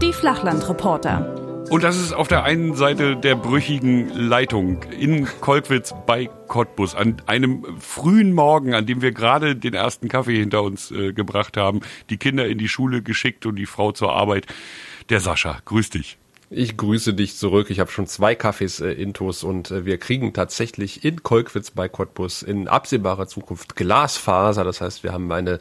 Die Flachlandreporter. Und das ist auf der einen Seite der brüchigen Leitung in Kolkwitz bei Cottbus an einem frühen Morgen, an dem wir gerade den ersten Kaffee hinter uns äh, gebracht haben, die Kinder in die Schule geschickt und die Frau zur Arbeit. Der Sascha, grüß dich. Ich grüße dich zurück. Ich habe schon zwei Kaffees äh, intus und äh, wir kriegen tatsächlich in Kolkwitz bei Cottbus in absehbarer Zukunft Glasfaser. Das heißt, wir haben eine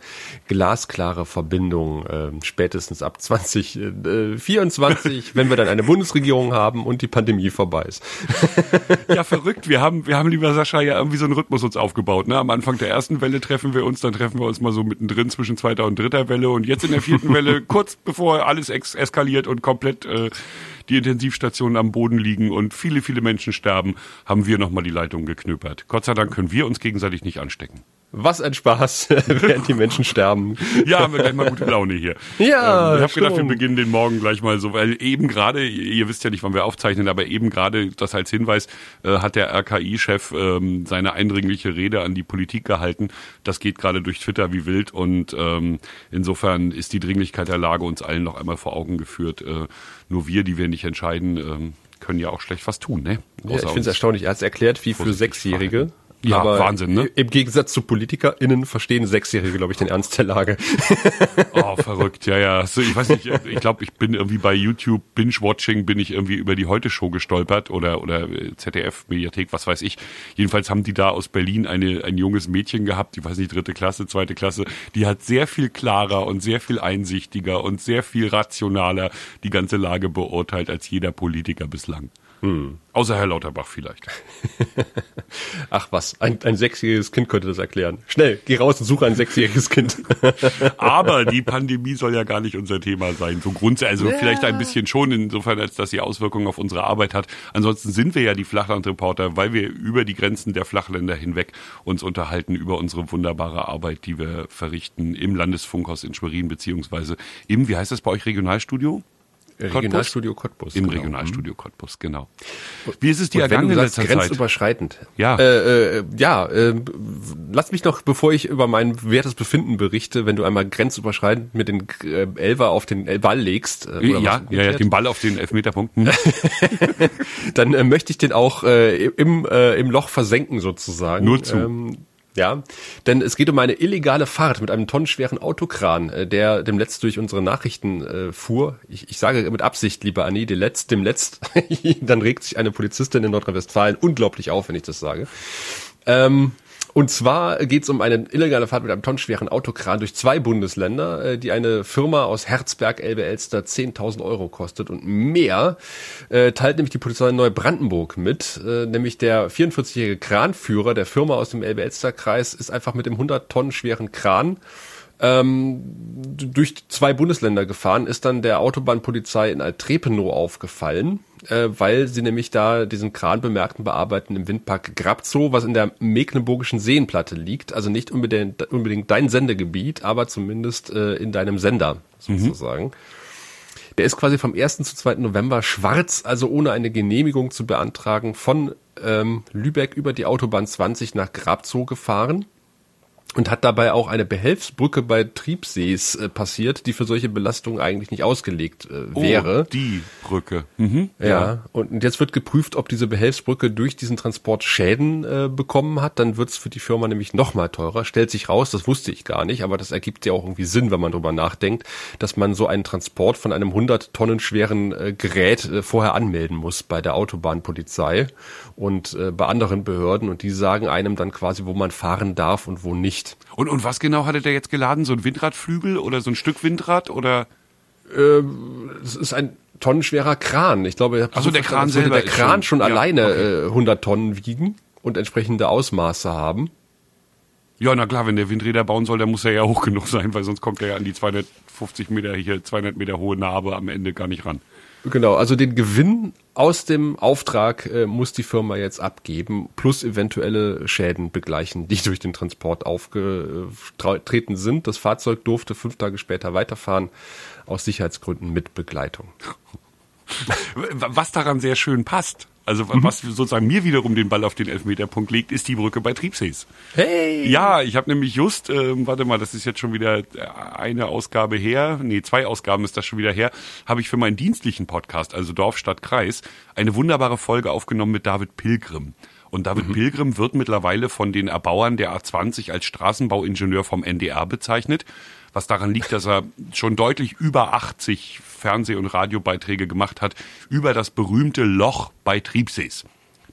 glasklare Verbindung äh, spätestens ab 2024, äh, wenn wir dann eine Bundesregierung haben und die Pandemie vorbei ist. ja, verrückt. Wir haben, wir haben, lieber Sascha, ja irgendwie so einen Rhythmus uns aufgebaut. Ne? Am Anfang der ersten Welle treffen wir uns, dann treffen wir uns mal so mittendrin zwischen zweiter und dritter Welle und jetzt in der vierten Welle, kurz bevor alles eskaliert und komplett äh, die Intensivstationen am Boden liegen und viele, viele Menschen sterben, haben wir nochmal die Leitung geknüppert. Gott sei Dank können wir uns gegenseitig nicht anstecken. Was ein Spaß, während die Menschen sterben. Ja, haben wir gleich mal gute Laune hier. Ja, ähm, Ich habe gedacht, wir beginnen den Morgen gleich mal so, weil eben gerade, ihr wisst ja nicht, wann wir aufzeichnen, aber eben gerade, das als Hinweis, äh, hat der RKI-Chef ähm, seine eindringliche Rede an die Politik gehalten. Das geht gerade durch Twitter wie wild und ähm, insofern ist die Dringlichkeit der Lage uns allen noch einmal vor Augen geführt. Äh, nur wir, die wir nicht entscheiden, ähm, können ja auch schlecht was tun, ne? Ja, ich finde es erstaunlich. Er hat es erklärt, wie für Sechsjährige. Ja, aber Wahnsinn, ne? Im Gegensatz zu PolitikerInnen verstehen Sechsjährige, glaube ich, den Ernst der Lage. Oh, verrückt, ja, ja. So, ich weiß nicht, ich glaube, ich bin irgendwie bei YouTube Binge-Watching, bin ich irgendwie über die Heute-Show gestolpert oder, oder ZDF-Mediathek, was weiß ich. Jedenfalls haben die da aus Berlin eine, ein junges Mädchen gehabt, ich weiß nicht, dritte Klasse, zweite Klasse, die hat sehr viel klarer und sehr viel einsichtiger und sehr viel rationaler die ganze Lage beurteilt als jeder Politiker bislang. Hm. Außer Herr Lauterbach vielleicht. Ach was, ein, ein sechsjähriges Kind könnte das erklären. Schnell, geh raus und suche ein sechsjähriges Kind. Aber die Pandemie soll ja gar nicht unser Thema sein. So grundsätzlich, also ja. vielleicht ein bisschen schon, insofern, als dass sie Auswirkungen auf unsere Arbeit hat. Ansonsten sind wir ja die Flachlandreporter, weil wir über die Grenzen der Flachländer hinweg uns unterhalten über unsere wunderbare Arbeit, die wir verrichten im Landesfunkhaus in Schwerin, beziehungsweise im, wie heißt das bei euch, Regionalstudio? Regionalstudio Cottbus. Im genau. Regionalstudio Cottbus, genau. Wie ist es dir ergangen in letzter Zeit? Grenzüberschreitend. Ja. Äh, äh, ja, äh, lass mich noch, bevor ich über mein wertes Befinden berichte, wenn du einmal grenzüberschreitend mit den äh, Elfer auf den Ball legst. Äh, ja, ja, ja, den Ball auf den Elfmeterpunkt. Dann äh, möchte ich den auch äh, im, äh, im Loch versenken sozusagen. Nur zu. Ähm, ja, denn es geht um eine illegale Fahrt mit einem tonnenschweren Autokran, äh, der dem Letzt durch unsere Nachrichten äh, fuhr. Ich, ich sage mit Absicht, lieber Annie, dem Letzt, dem Letzt, dann regt sich eine Polizistin in Nordrhein-Westfalen unglaublich auf, wenn ich das sage. Ähm, und zwar geht es um eine illegale Fahrt mit einem tonnenschweren Autokran durch zwei Bundesländer, äh, die eine Firma aus Herzberg, Elbe, Elster 10.000 Euro kostet und mehr. Äh, teilt nämlich die Polizei in Neubrandenburg mit. Äh, nämlich der 44-jährige Kranführer der Firma aus dem Elbe-Elster-Kreis ist einfach mit dem 100 Tonnen schweren Kran ähm, durch zwei Bundesländer gefahren, ist dann der Autobahnpolizei in Altrepenow aufgefallen äh, weil sie nämlich da diesen Kran bemerkten bearbeiten im Windpark Grabzow, was in der Mecklenburgischen Seenplatte liegt. Also nicht unbedingt, unbedingt dein Sendegebiet, aber zumindest äh, in deinem Sender sozusagen. Mhm. Der ist quasi vom 1. zu 2. November schwarz, also ohne eine Genehmigung zu beantragen, von ähm, Lübeck über die Autobahn 20 nach Grabzow gefahren und hat dabei auch eine Behelfsbrücke bei Triebsees äh, passiert, die für solche Belastungen eigentlich nicht ausgelegt äh, oh, wäre. Oh, die Brücke. Mhm, ja. ja. Und jetzt wird geprüft, ob diese Behelfsbrücke durch diesen Transport Schäden äh, bekommen hat. Dann wird es für die Firma nämlich noch mal teurer. Stellt sich raus, das wusste ich gar nicht, aber das ergibt ja auch irgendwie Sinn, wenn man drüber nachdenkt, dass man so einen Transport von einem 100 Tonnen schweren äh, Gerät äh, vorher anmelden muss bei der Autobahnpolizei und äh, bei anderen Behörden und die sagen einem dann quasi, wo man fahren darf und wo nicht nicht. Und, und was genau hatte der jetzt geladen? So ein Windradflügel oder so ein Stück Windrad oder? Ähm, es ist ein tonnenschwerer Kran. Ich glaube, also der Kran selber der Kran schon, schon ja, alleine okay. äh, 100 Tonnen wiegen und entsprechende Ausmaße haben. Ja, na klar, wenn der Windräder bauen soll, dann muss er ja hoch genug sein, weil sonst kommt er ja an die 250 Meter hier, 200 Meter hohe Narbe am Ende gar nicht ran. Genau, also den Gewinn aus dem Auftrag äh, muss die Firma jetzt abgeben, plus eventuelle Schäden begleichen, die durch den Transport aufgetreten sind. Das Fahrzeug durfte fünf Tage später weiterfahren, aus Sicherheitsgründen mit Begleitung. Was daran sehr schön passt, Also was sozusagen mir wiederum den Ball auf den Elfmeterpunkt legt, ist die Brücke bei Triebsees. Hey! Ja, ich habe nämlich just, ähm, warte mal, das ist jetzt schon wieder eine Ausgabe her, nee, zwei Ausgaben ist das schon wieder her, habe ich für meinen dienstlichen Podcast, also Dorf, Stadt, Kreis, eine wunderbare Folge aufgenommen mit David Pilgrim. Und David mhm. Pilgrim wird mittlerweile von den Erbauern der A20 als Straßenbauingenieur vom NDR bezeichnet was daran liegt, dass er schon deutlich über 80 Fernseh- und Radiobeiträge gemacht hat über das berühmte Loch bei Triebsees.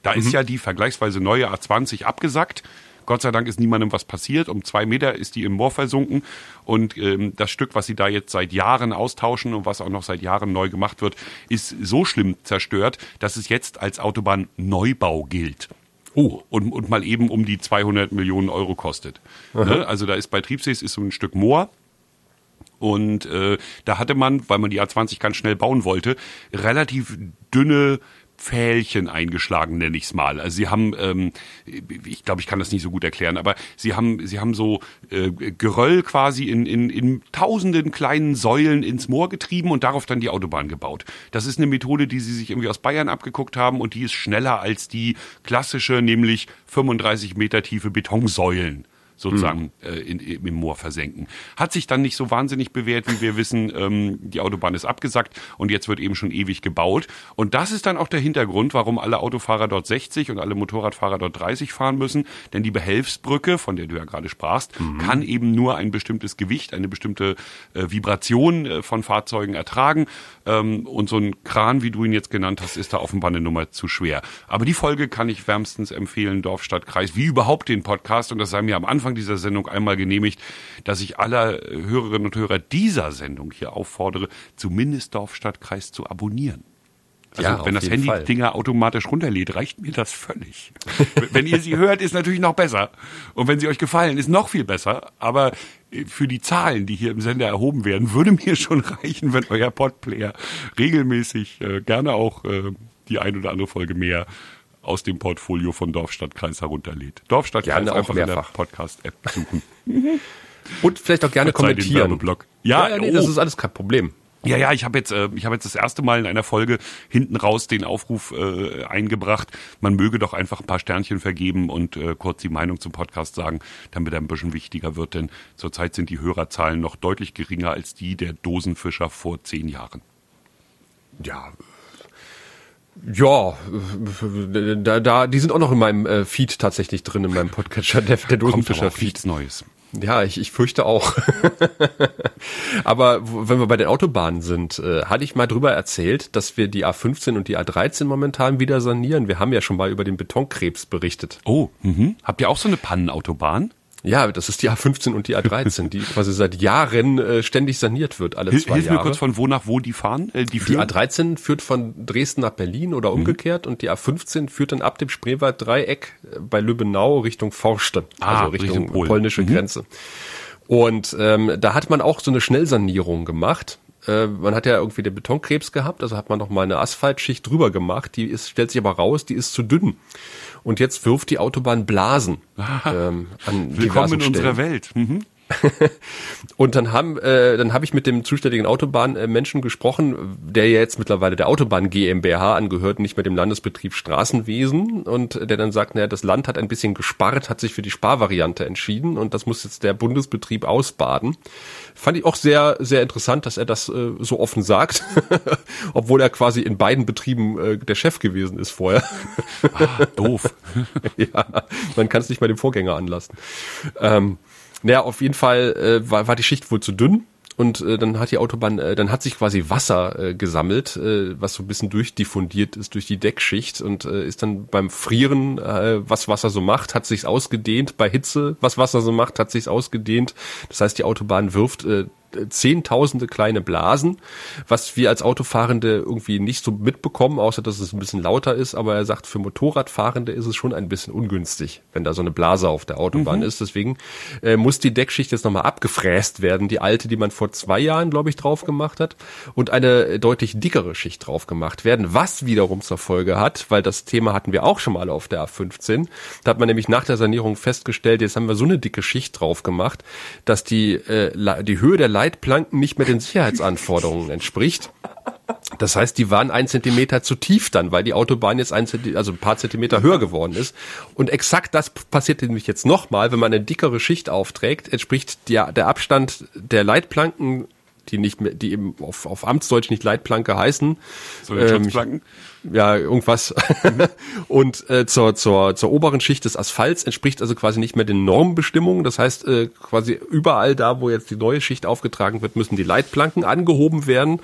Da mhm. ist ja die vergleichsweise neue A20 abgesackt. Gott sei Dank ist niemandem was passiert. Um zwei Meter ist die im Moor versunken. Und ähm, das Stück, was sie da jetzt seit Jahren austauschen und was auch noch seit Jahren neu gemacht wird, ist so schlimm zerstört, dass es jetzt als Autobahnneubau gilt. Oh, und, und mal eben um die 200 Millionen Euro kostet. Ne? Also da ist bei Triebsees ist so ein Stück Moor und äh, da hatte man, weil man die A20 ganz schnell bauen wollte, relativ dünne Pfählchen eingeschlagen, nenne ich es mal. Also sie haben, ähm, ich glaube, ich kann das nicht so gut erklären, aber sie haben, sie haben so äh, Geröll quasi in, in, in tausenden kleinen Säulen ins Moor getrieben und darauf dann die Autobahn gebaut. Das ist eine Methode, die sie sich irgendwie aus Bayern abgeguckt haben und die ist schneller als die klassische, nämlich 35 Meter tiefe Betonsäulen sozusagen mhm. äh, in, im Moor versenken. Hat sich dann nicht so wahnsinnig bewährt, wie wir wissen. Ähm, die Autobahn ist abgesackt und jetzt wird eben schon ewig gebaut. Und das ist dann auch der Hintergrund, warum alle Autofahrer dort 60 und alle Motorradfahrer dort 30 fahren müssen. Denn die Behelfsbrücke, von der du ja gerade sprachst, mhm. kann eben nur ein bestimmtes Gewicht, eine bestimmte äh, Vibration äh, von Fahrzeugen ertragen. Ähm, und so ein Kran, wie du ihn jetzt genannt hast, ist da offenbar eine Nummer zu schwer. Aber die Folge kann ich wärmstens empfehlen, Dorf, Stadt, Kreis, wie überhaupt den Podcast. Und das sei mir am Anfang Anfang dieser Sendung einmal genehmigt, dass ich alle Hörerinnen und Hörer dieser Sendung hier auffordere, zumindest Dorfstadtkreis zu abonnieren. Also ja, wenn das Handy Fall. Dinger automatisch runterlädt, reicht mir das völlig. wenn ihr sie hört, ist natürlich noch besser. Und wenn sie euch gefallen, ist noch viel besser. Aber für die Zahlen, die hier im Sender erhoben werden, würde mir schon reichen, wenn euer Podplayer regelmäßig, äh, gerne auch äh, die ein oder andere Folge mehr aus dem Portfolio von Dorfstadtkreis herunterlädt. Dorfstadtkreis gerne einfach mehrfach. in der Podcast-App suchen. Und vielleicht auch gerne kommentieren. Ja, ja, ja nee, oh. das ist alles kein Problem. Ja, ja, ich habe jetzt, äh, ich habe jetzt das erste Mal in einer Folge hinten raus den Aufruf äh, eingebracht, man möge doch einfach ein paar Sternchen vergeben und äh, kurz die Meinung zum Podcast sagen, damit er ein bisschen wichtiger wird, denn zurzeit sind die Hörerzahlen noch deutlich geringer als die der Dosenfischer vor zehn Jahren. Ja, ja, da, da, die sind auch noch in meinem äh, Feed tatsächlich drin, in meinem Podcatcher, der, der Dosenfischer-Feed. Neues. Ja, ich, ich fürchte auch. Aber wenn wir bei den Autobahnen sind, äh, hatte ich mal drüber erzählt, dass wir die A15 und die A13 momentan wieder sanieren. Wir haben ja schon mal über den Betonkrebs berichtet. Oh, mhm. habt ihr auch so eine Pannenautobahn? Ja, das ist die A15 und die A13, die quasi seit Jahren äh, ständig saniert wird, alle Hilf, zwei hilf Jahre. mir kurz von wo nach wo die fahren? Äh, die, die A13 führt von Dresden nach Berlin oder mhm. umgekehrt mhm. und die A15 führt dann ab dem Spreewald-Dreieck äh, bei Lübbenau Richtung Forste, ah, also Richtung, Richtung polnische mhm. Grenze. Und ähm, da hat man auch so eine Schnellsanierung gemacht. Äh, man hat ja irgendwie den Betonkrebs gehabt, also hat man noch mal eine Asphaltschicht drüber gemacht. Die ist, stellt sich aber raus, die ist zu dünn. Und jetzt wirft die Autobahn Blasen ähm, an Willkommen in Stellen. unserer Welt. Mhm. und dann haben, äh, dann habe ich mit dem zuständigen Autobahnmenschen gesprochen, der jetzt mittlerweile der Autobahn GmbH angehört, nicht mehr dem Landesbetrieb Straßenwesen und der dann sagt, naja, das Land hat ein bisschen gespart, hat sich für die Sparvariante entschieden und das muss jetzt der Bundesbetrieb ausbaden. Fand ich auch sehr, sehr interessant, dass er das äh, so offen sagt, obwohl er quasi in beiden Betrieben äh, der Chef gewesen ist vorher. ah, doof. ja, man kann es nicht mal dem Vorgänger anlassen. Ähm, naja, auf jeden Fall äh, war, war die Schicht wohl zu dünn und äh, dann hat die Autobahn, äh, dann hat sich quasi Wasser äh, gesammelt, äh, was so ein bisschen durchdiffundiert ist durch die Deckschicht und äh, ist dann beim Frieren, äh, was Wasser so macht, hat sich's ausgedehnt. Bei Hitze, was Wasser so macht, hat sich's ausgedehnt. Das heißt, die Autobahn wirft äh, zehntausende kleine Blasen, was wir als Autofahrende irgendwie nicht so mitbekommen, außer dass es ein bisschen lauter ist. Aber er sagt, für Motorradfahrende ist es schon ein bisschen ungünstig, wenn da so eine Blase auf der Autobahn mhm. ist. Deswegen äh, muss die Deckschicht jetzt nochmal abgefräst werden. Die alte, die man vor zwei Jahren, glaube ich, drauf gemacht hat. Und eine deutlich dickere Schicht drauf gemacht werden, was wiederum zur Folge hat, weil das Thema hatten wir auch schon mal auf der A15. Da hat man nämlich nach der Sanierung festgestellt, jetzt haben wir so eine dicke Schicht drauf gemacht, dass die, äh, die Höhe der Leitplanken nicht mehr den Sicherheitsanforderungen entspricht. Das heißt, die waren ein Zentimeter zu tief dann, weil die Autobahn jetzt ein, also ein paar Zentimeter höher geworden ist. Und exakt das passiert nämlich jetzt nochmal, wenn man eine dickere Schicht aufträgt, entspricht der, der Abstand der Leitplanken die nicht mehr, die eben auf, auf Amtsdeutsch nicht Leitplanke heißen. So ähm, Schutzplanken? Ja, irgendwas. Mhm. und äh, zur, zur, zur oberen Schicht des Asphalts entspricht also quasi nicht mehr den Normbestimmungen. Das heißt, äh, quasi überall da, wo jetzt die neue Schicht aufgetragen wird, müssen die Leitplanken angehoben werden.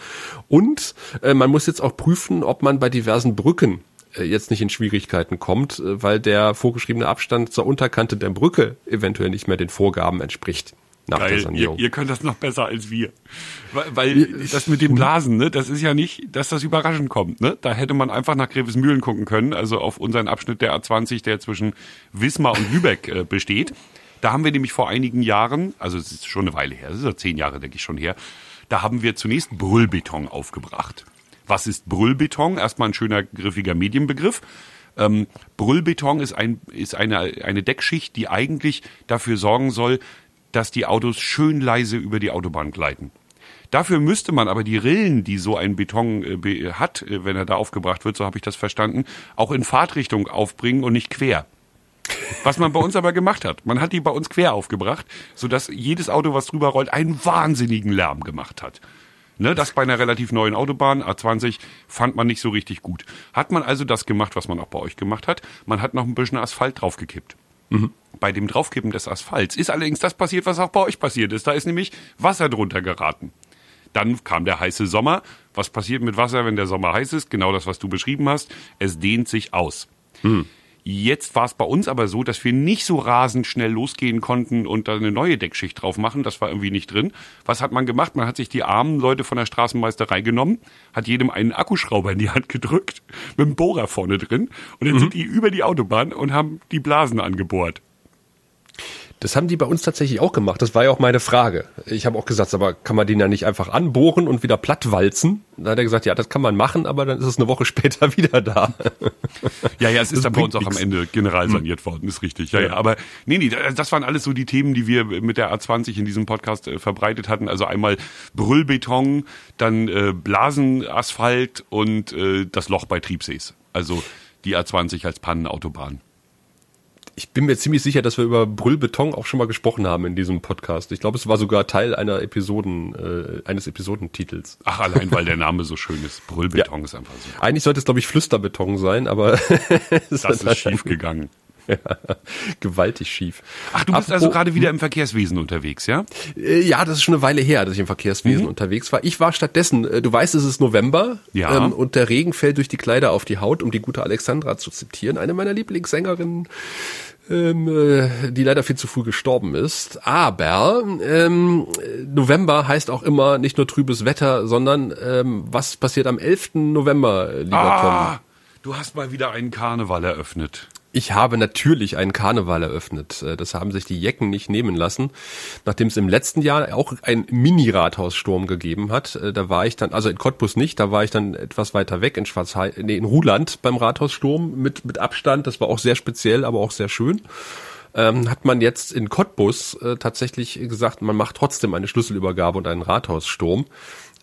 Und äh, man muss jetzt auch prüfen, ob man bei diversen Brücken äh, jetzt nicht in Schwierigkeiten kommt, äh, weil der vorgeschriebene Abstand zur Unterkante der Brücke eventuell nicht mehr den Vorgaben entspricht nach Geil. der Sanierung. Ihr, ihr, könnt das noch besser als wir. Weil, weil das mit den Blasen, ne, das ist ja nicht, dass das überraschend kommt. Ne? Da hätte man einfach nach Grevesmühlen gucken können, also auf unseren Abschnitt der A20, der zwischen Wismar und Lübeck äh, besteht. Da haben wir nämlich vor einigen Jahren, also es ist schon eine Weile her, es ist ja zehn Jahre, denke ich schon her, da haben wir zunächst Brüllbeton aufgebracht. Was ist Brüllbeton? Erstmal ein schöner, griffiger Medienbegriff. Ähm, Brüllbeton ist, ein, ist eine, eine Deckschicht, die eigentlich dafür sorgen soll, dass die Autos schön leise über die Autobahn gleiten. Dafür müsste man aber die Rillen, die so ein Beton äh, hat, äh, wenn er da aufgebracht wird, so habe ich das verstanden, auch in Fahrtrichtung aufbringen und nicht quer. Was man bei uns aber gemacht hat. Man hat die bei uns quer aufgebracht, sodass jedes Auto, was drüber rollt, einen wahnsinnigen Lärm gemacht hat. Ne, das bei einer relativ neuen Autobahn, A20, fand man nicht so richtig gut. Hat man also das gemacht, was man auch bei euch gemacht hat. Man hat noch ein bisschen Asphalt draufgekippt. Mhm. Bei dem Draufkippen des Asphalts ist allerdings das passiert, was auch bei euch passiert ist. Da ist nämlich Wasser drunter geraten. Dann kam der heiße Sommer. Was passiert mit Wasser, wenn der Sommer heiß ist? Genau das, was du beschrieben hast. Es dehnt sich aus. Hm. Jetzt war es bei uns aber so, dass wir nicht so rasend schnell losgehen konnten und da eine neue Deckschicht drauf machen. Das war irgendwie nicht drin. Was hat man gemacht? Man hat sich die armen Leute von der Straßenmeisterei genommen, hat jedem einen Akkuschrauber in die Hand gedrückt, mit einem Bohrer vorne drin. Und dann mhm. sind die über die Autobahn und haben die Blasen angebohrt. Das haben die bei uns tatsächlich auch gemacht. Das war ja auch meine Frage. Ich habe auch gesagt, aber kann man den ja nicht einfach anbohren und wieder plattwalzen? Da hat er gesagt, ja, das kann man machen, aber dann ist es eine Woche später wieder da. Ja, ja, es ist dann bei uns auch am Ende general saniert hm. worden, ist richtig. Ja, ja, ja, aber nee, nee, das waren alles so die Themen, die wir mit der A20 in diesem Podcast äh, verbreitet hatten. Also einmal Brüllbeton, dann äh, Blasenasphalt und äh, das Loch bei Triebsees. Also die A20 als Pannenautobahn ich bin mir ziemlich sicher, dass wir über Brüllbeton auch schon mal gesprochen haben in diesem Podcast. Ich glaube, es war sogar Teil einer Episoden, äh, eines Episodentitels. Ach, allein weil der Name so schön ist. Brüllbeton ja. ist einfach so. Eigentlich sollte es, glaube ich, Flüsterbeton sein, aber das ist schief gegangen. Ja, gewaltig schief. Ach, du bist Apropos, also gerade wieder im Verkehrswesen unterwegs, ja? Äh, ja, das ist schon eine Weile her, dass ich im Verkehrswesen mhm. unterwegs war. Ich war stattdessen, äh, du weißt, es ist November ja. Ähm, und der Regen fällt durch die Kleider auf die Haut, um die gute Alexandra zu zitieren, eine meiner Lieblingssängerinnen ähm, äh, die leider viel zu früh gestorben ist. Aber ähm, November heißt auch immer nicht nur trübes Wetter, sondern ähm, was passiert am 11. November, lieber ah, Tom? Du hast mal wieder einen Karneval eröffnet. Ich habe natürlich einen Karneval eröffnet. Äh, das haben sich die Jecken nicht nehmen lassen. Nachdem es im letzten Jahr auch einen Mini-Rathaussturm gegeben hat, äh, da war ich dann, also in Cottbus nicht, da war ich dann etwas weiter weg in Schwarzheim, nee, in Ruland beim Rathaussturm mit, mit Abstand. Das war auch sehr speziell, aber auch sehr schön. Ähm, hat man jetzt in Cottbus äh, tatsächlich gesagt, man macht trotzdem eine Schlüsselübergabe und einen Rathaussturm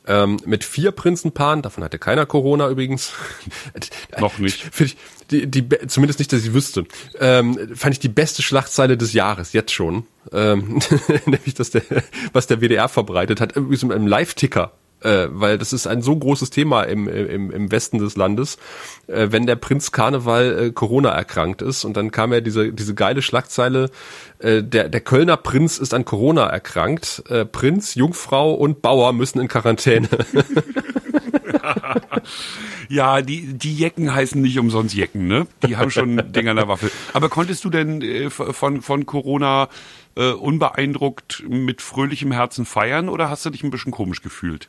ähm, mit vier Prinzenpaaren, davon hatte keiner Corona übrigens. Noch nicht. Ich, die, die, zumindest nicht, dass ich wüsste. Ähm, fand ich die beste Schlachtzeile des Jahres, jetzt schon. Ähm, nämlich, dass der, was der WDR verbreitet hat, übrigens mit einem Live-Ticker äh, weil das ist ein so großes Thema im, im, im Westen des Landes, äh, wenn der Prinz Karneval äh, Corona erkrankt ist und dann kam ja diese, diese geile Schlagzeile, äh, der, der Kölner Prinz ist an Corona erkrankt, äh, Prinz, Jungfrau und Bauer müssen in Quarantäne. ja, die, die Jecken heißen nicht umsonst Jecken, ne? Die haben schon Dinger an der Waffe. Aber konntest du denn äh, von, von Corona äh, unbeeindruckt mit fröhlichem Herzen feiern oder hast du dich ein bisschen komisch gefühlt?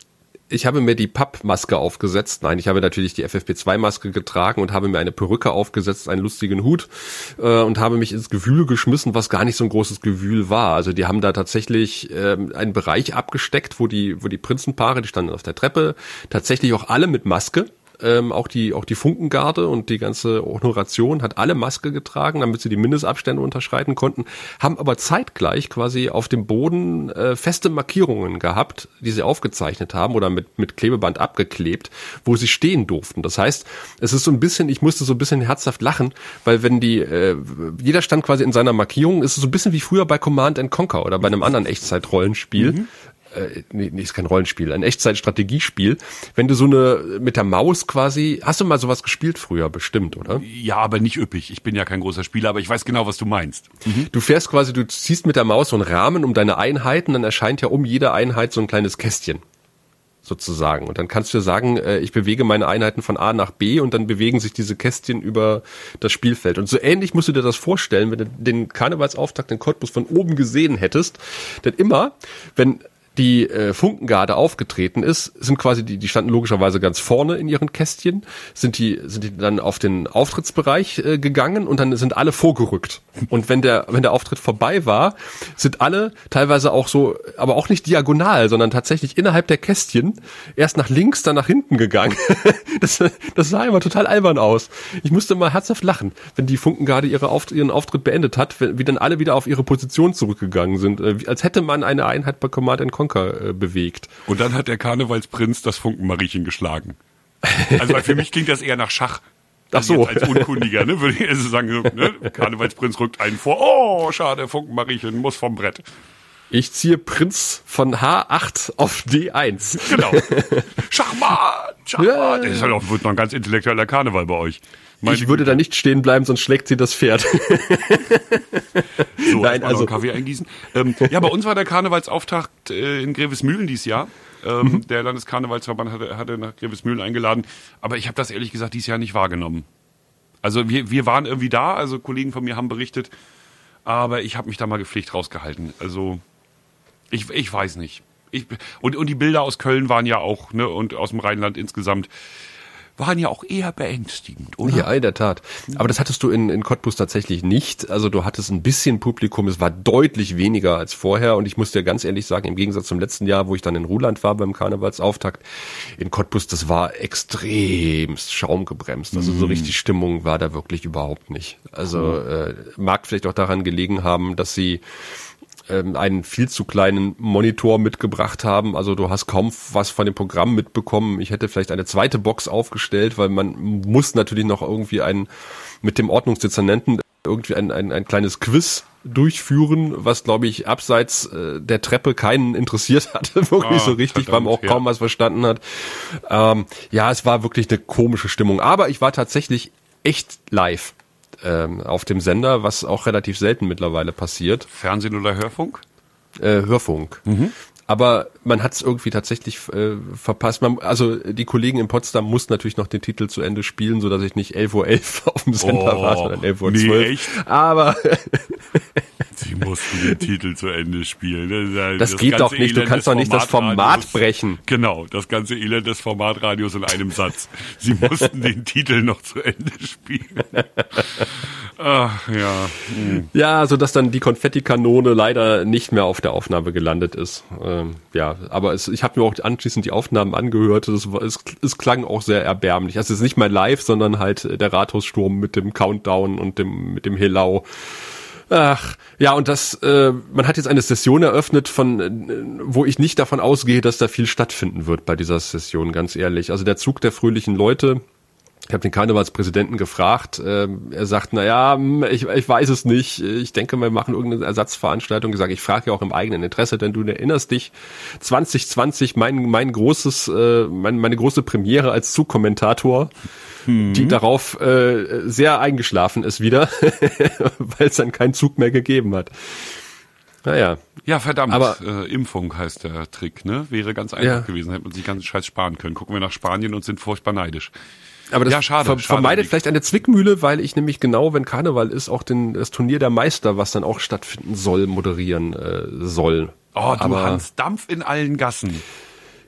Ich habe mir die Pappmaske aufgesetzt. Nein, ich habe natürlich die FFP2-Maske getragen und habe mir eine Perücke aufgesetzt, einen lustigen Hut äh, und habe mich ins Gewühl geschmissen, was gar nicht so ein großes Gewühl war. Also die haben da tatsächlich äh, einen Bereich abgesteckt, wo die, wo die Prinzenpaare, die standen auf der Treppe, tatsächlich auch alle mit Maske ähm, auch die auch die Funkengarde und die ganze Honoration hat alle Maske getragen, damit sie die Mindestabstände unterschreiten konnten, haben aber zeitgleich quasi auf dem Boden äh, feste Markierungen gehabt, die sie aufgezeichnet haben oder mit mit Klebeband abgeklebt, wo sie stehen durften. Das heißt, es ist so ein bisschen, ich musste so ein bisschen herzhaft lachen, weil wenn die äh, jeder stand quasi in seiner Markierung, ist es so ein bisschen wie früher bei Command and Conquer oder bei einem anderen Echtzeitrollenspiel. Mhm äh, nee, nee, ist kein Rollenspiel, ein Echtzeit-Strategiespiel. Wenn du so eine mit der Maus quasi, hast du mal sowas gespielt früher bestimmt, oder? Ja, aber nicht üppig. Ich bin ja kein großer Spieler, aber ich weiß genau, was du meinst. Mhm. Du fährst quasi, du ziehst mit der Maus so einen Rahmen um deine Einheiten, dann erscheint ja um jede Einheit so ein kleines Kästchen sozusagen. Und dann kannst du sagen, äh, ich bewege meine Einheiten von A nach B und dann bewegen sich diese Kästchen über das Spielfeld. Und so ähnlich musst du dir das vorstellen, wenn du den Karnevalsauftakt in Cottbus von oben gesehen hättest. Denn immer, wenn die äh, Funkengarde aufgetreten ist, sind quasi die, die standen logischerweise ganz vorne in ihren Kästchen, sind die, sind die dann auf den Auftrittsbereich äh, gegangen und dann sind alle vorgerückt. Und wenn der, wenn der Auftritt vorbei war, sind alle teilweise auch so, aber auch nicht diagonal, sondern tatsächlich innerhalb der Kästchen erst nach links, dann nach hinten gegangen. das, das sah immer total albern aus. Ich musste mal herzhaft lachen, wenn die Funkengarde ihre Auft ihren Auftritt beendet hat, wie dann alle wieder auf ihre Position zurückgegangen sind, äh, als hätte man eine Einheit bei Command Conquer Conquer äh, bewegt. Und dann hat der Karnevalsprinz das Funkenmariechen geschlagen. Also für mich klingt das eher nach Schach. Ach so. Als Unkundiger, ne, würde ich also sagen, ne? Karnevalsprinz rückt einen vor. Oh, schade, Funkenmariechen muss vom Brett. Ich ziehe Prinz von H8 auf D1. Genau. Schachmat! Schachmat! Ja. Das ist halt auch, wird noch ein ganz intellektueller Karneval bei euch. Meine ich würde da nicht stehen bleiben, sonst schlägt sie das Pferd. so, Nein, also Kaffee eingießen. Ähm, ja, bei uns war der Karnevalsauftakt äh, in Grevesmühlen dieses Jahr. Ähm, mhm. Der Landeskarnevalsverband hatte, hatte nach Grevesmühlen eingeladen, aber ich habe das ehrlich gesagt dieses Jahr nicht wahrgenommen. Also wir, wir waren irgendwie da, also Kollegen von mir haben berichtet, aber ich habe mich da mal gepflegt rausgehalten. Also ich, ich weiß nicht. Ich, und, und die Bilder aus Köln waren ja auch, ne, und aus dem Rheinland insgesamt waren ja auch eher beängstigend, oder? Ja, in der Tat. Aber das hattest du in, in Cottbus tatsächlich nicht. Also du hattest ein bisschen Publikum, es war deutlich weniger als vorher und ich muss dir ganz ehrlich sagen, im Gegensatz zum letzten Jahr, wo ich dann in Ruland war beim Karnevalsauftakt, in Cottbus, das war extremst schaumgebremst. Also so mhm. richtig Stimmung war da wirklich überhaupt nicht. Also äh, mag vielleicht auch daran gelegen haben, dass sie ähm, einen viel zu kleinen Monitor mitgebracht haben. Also du hast kaum was von dem Programm mitbekommen. Ich hätte vielleicht eine zweite Box aufgestellt, weil man muss natürlich noch irgendwie ein mit dem Ordnungsdezernenten irgendwie ein, ein, ein kleines Quiz durchführen, was glaube ich abseits äh, der Treppe keinen interessiert hat, wirklich ah, so richtig, weil man auch ja. kaum was verstanden hat. Ähm, ja, es war wirklich eine komische Stimmung, aber ich war tatsächlich echt live ähm, auf dem Sender, was auch relativ selten mittlerweile passiert. Fernsehen oder Hörfunk? Äh, Hörfunk. Mhm. Aber man hat es irgendwie tatsächlich äh, verpasst. Man, also die Kollegen in Potsdam mussten natürlich noch den Titel zu Ende spielen, so dass ich nicht 11.11 Uhr .11 auf dem Sender oh, war, sondern 11.12 Uhr. Nee, echt? Aber Sie mussten den Titel zu Ende spielen. Das, halt das, das geht doch nicht. Du kannst doch nicht das Format brechen. Genau, das ganze Elend des Formatradios in einem Satz. Sie mussten den Titel noch zu Ende spielen. Ach, ja. Hm. Ja, so dass dann die Konfettikanone leider nicht mehr auf der Aufnahme gelandet ist. Ähm, ja, aber es, ich habe mir auch anschließend die Aufnahmen angehört. Es, es, es klang auch sehr erbärmlich. Also es ist nicht mehr live, sondern halt der Rathaussturm mit dem Countdown und dem mit dem Helau. Ach, ja, und das, äh, man hat jetzt eine Session eröffnet, von, äh, wo ich nicht davon ausgehe, dass da viel stattfinden wird bei dieser Session, ganz ehrlich. Also der Zug der fröhlichen Leute, ich habe den Karnevalspräsidenten gefragt. Äh, er sagt, na ja, hm, ich, ich weiß es nicht. Ich denke, wir machen irgendeine Ersatzveranstaltung. Ich sage, ich frage ja auch im eigenen Interesse, denn du erinnerst dich, 2020 mein mein großes äh, mein, meine große Premiere als Zugkommentator, hm. die darauf äh, sehr eingeschlafen ist wieder, weil es dann keinen Zug mehr gegeben hat. Naja. Ja, verdammt. Aber äh, Impfung heißt der Trick, ne? Wäre ganz einfach ja. gewesen, hätte man sich ganz Scheiß sparen können. Gucken wir nach Spanien und sind furchtbar neidisch. Aber das ja, schade, ver schade vermeidet vielleicht eine Zwickmühle, weil ich nämlich genau, wenn Karneval ist, auch den, das Turnier der Meister, was dann auch stattfinden soll, moderieren äh, soll. Oh, du Aber, Hans Dampf in allen Gassen.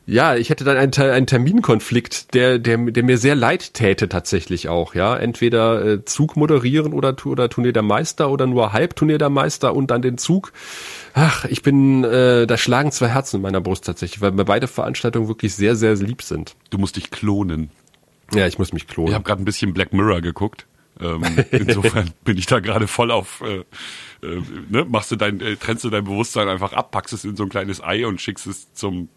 Ja, ich hätte dann einen, einen Terminkonflikt, der, der, der mir sehr leid täte tatsächlich auch, ja. Entweder äh, Zug moderieren oder, oder Turnier der Meister oder nur Halbturnier der Meister und dann den Zug. Ach, ich bin, äh, da schlagen zwei Herzen in meiner Brust tatsächlich, weil mir beide Veranstaltungen wirklich sehr, sehr lieb sind. Du musst dich klonen. Ja, ich muss mich klonen. Ich habe gerade ein bisschen Black Mirror geguckt. Ähm, insofern bin ich da gerade voll auf, äh, äh, ne, machst du dein, äh, trennst du dein Bewusstsein einfach ab, packst es in so ein kleines Ei und schickst es zum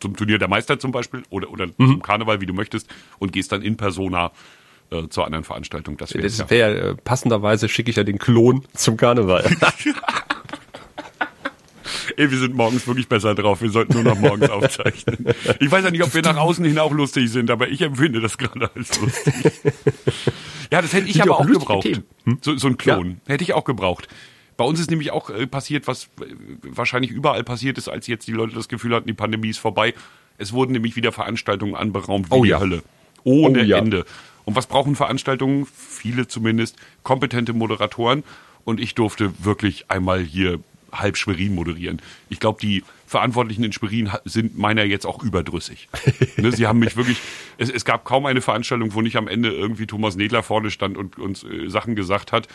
zum Turnier der Meister zum Beispiel oder, oder mhm. zum Karneval, wie du möchtest, und gehst dann in Persona äh, zur anderen Veranstaltung. Das wäre ja. wär, äh, passenderweise schicke ich ja den Klon zum Karneval. Ey, wir sind morgens wirklich besser drauf. Wir sollten nur noch morgens aufzeichnen. Ich weiß ja nicht, ob wir nach außen hin auch lustig sind, aber ich empfinde das gerade als lustig. Ja, das hätte ich aber auch gebraucht. Hm? So, so ein Klon. Ja. Hätte ich auch gebraucht. Bei uns ist nämlich auch äh, passiert, was äh, wahrscheinlich überall passiert ist, als jetzt die Leute das Gefühl hatten, die Pandemie ist vorbei. Es wurden nämlich wieder Veranstaltungen anberaumt wie oh, die ja. Hölle. Ohne oh, ja. Ende. Und was brauchen Veranstaltungen? Viele zumindest. Kompetente Moderatoren. Und ich durfte wirklich einmal hier halb Schwerin moderieren. Ich glaube, die Verantwortlichen in Schwerin sind meiner jetzt auch überdrüssig. ne, sie haben mich wirklich, es, es, gab kaum eine Veranstaltung, wo nicht am Ende irgendwie Thomas Nedler vorne stand und uns äh, Sachen gesagt hat.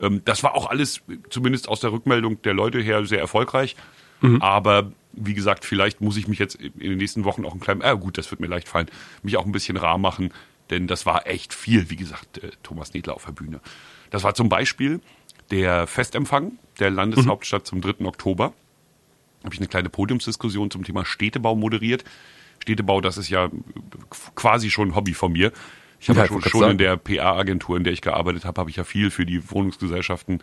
Ähm, das war auch alles, zumindest aus der Rückmeldung der Leute her, sehr erfolgreich. Mhm. Aber wie gesagt, vielleicht muss ich mich jetzt in den nächsten Wochen auch ein klein, äh, gut, das wird mir leicht fallen, mich auch ein bisschen rar machen, denn das war echt viel, wie gesagt, äh, Thomas Nedler auf der Bühne. Das war zum Beispiel der Festempfang der Landeshauptstadt mhm. zum 3. Oktober. Habe ich eine kleine Podiumsdiskussion zum Thema Städtebau moderiert. Städtebau, das ist ja quasi schon ein Hobby von mir. Ich habe ja, schon, schon in der PA-Agentur, in der ich gearbeitet habe, habe ich ja viel für die Wohnungsgesellschaften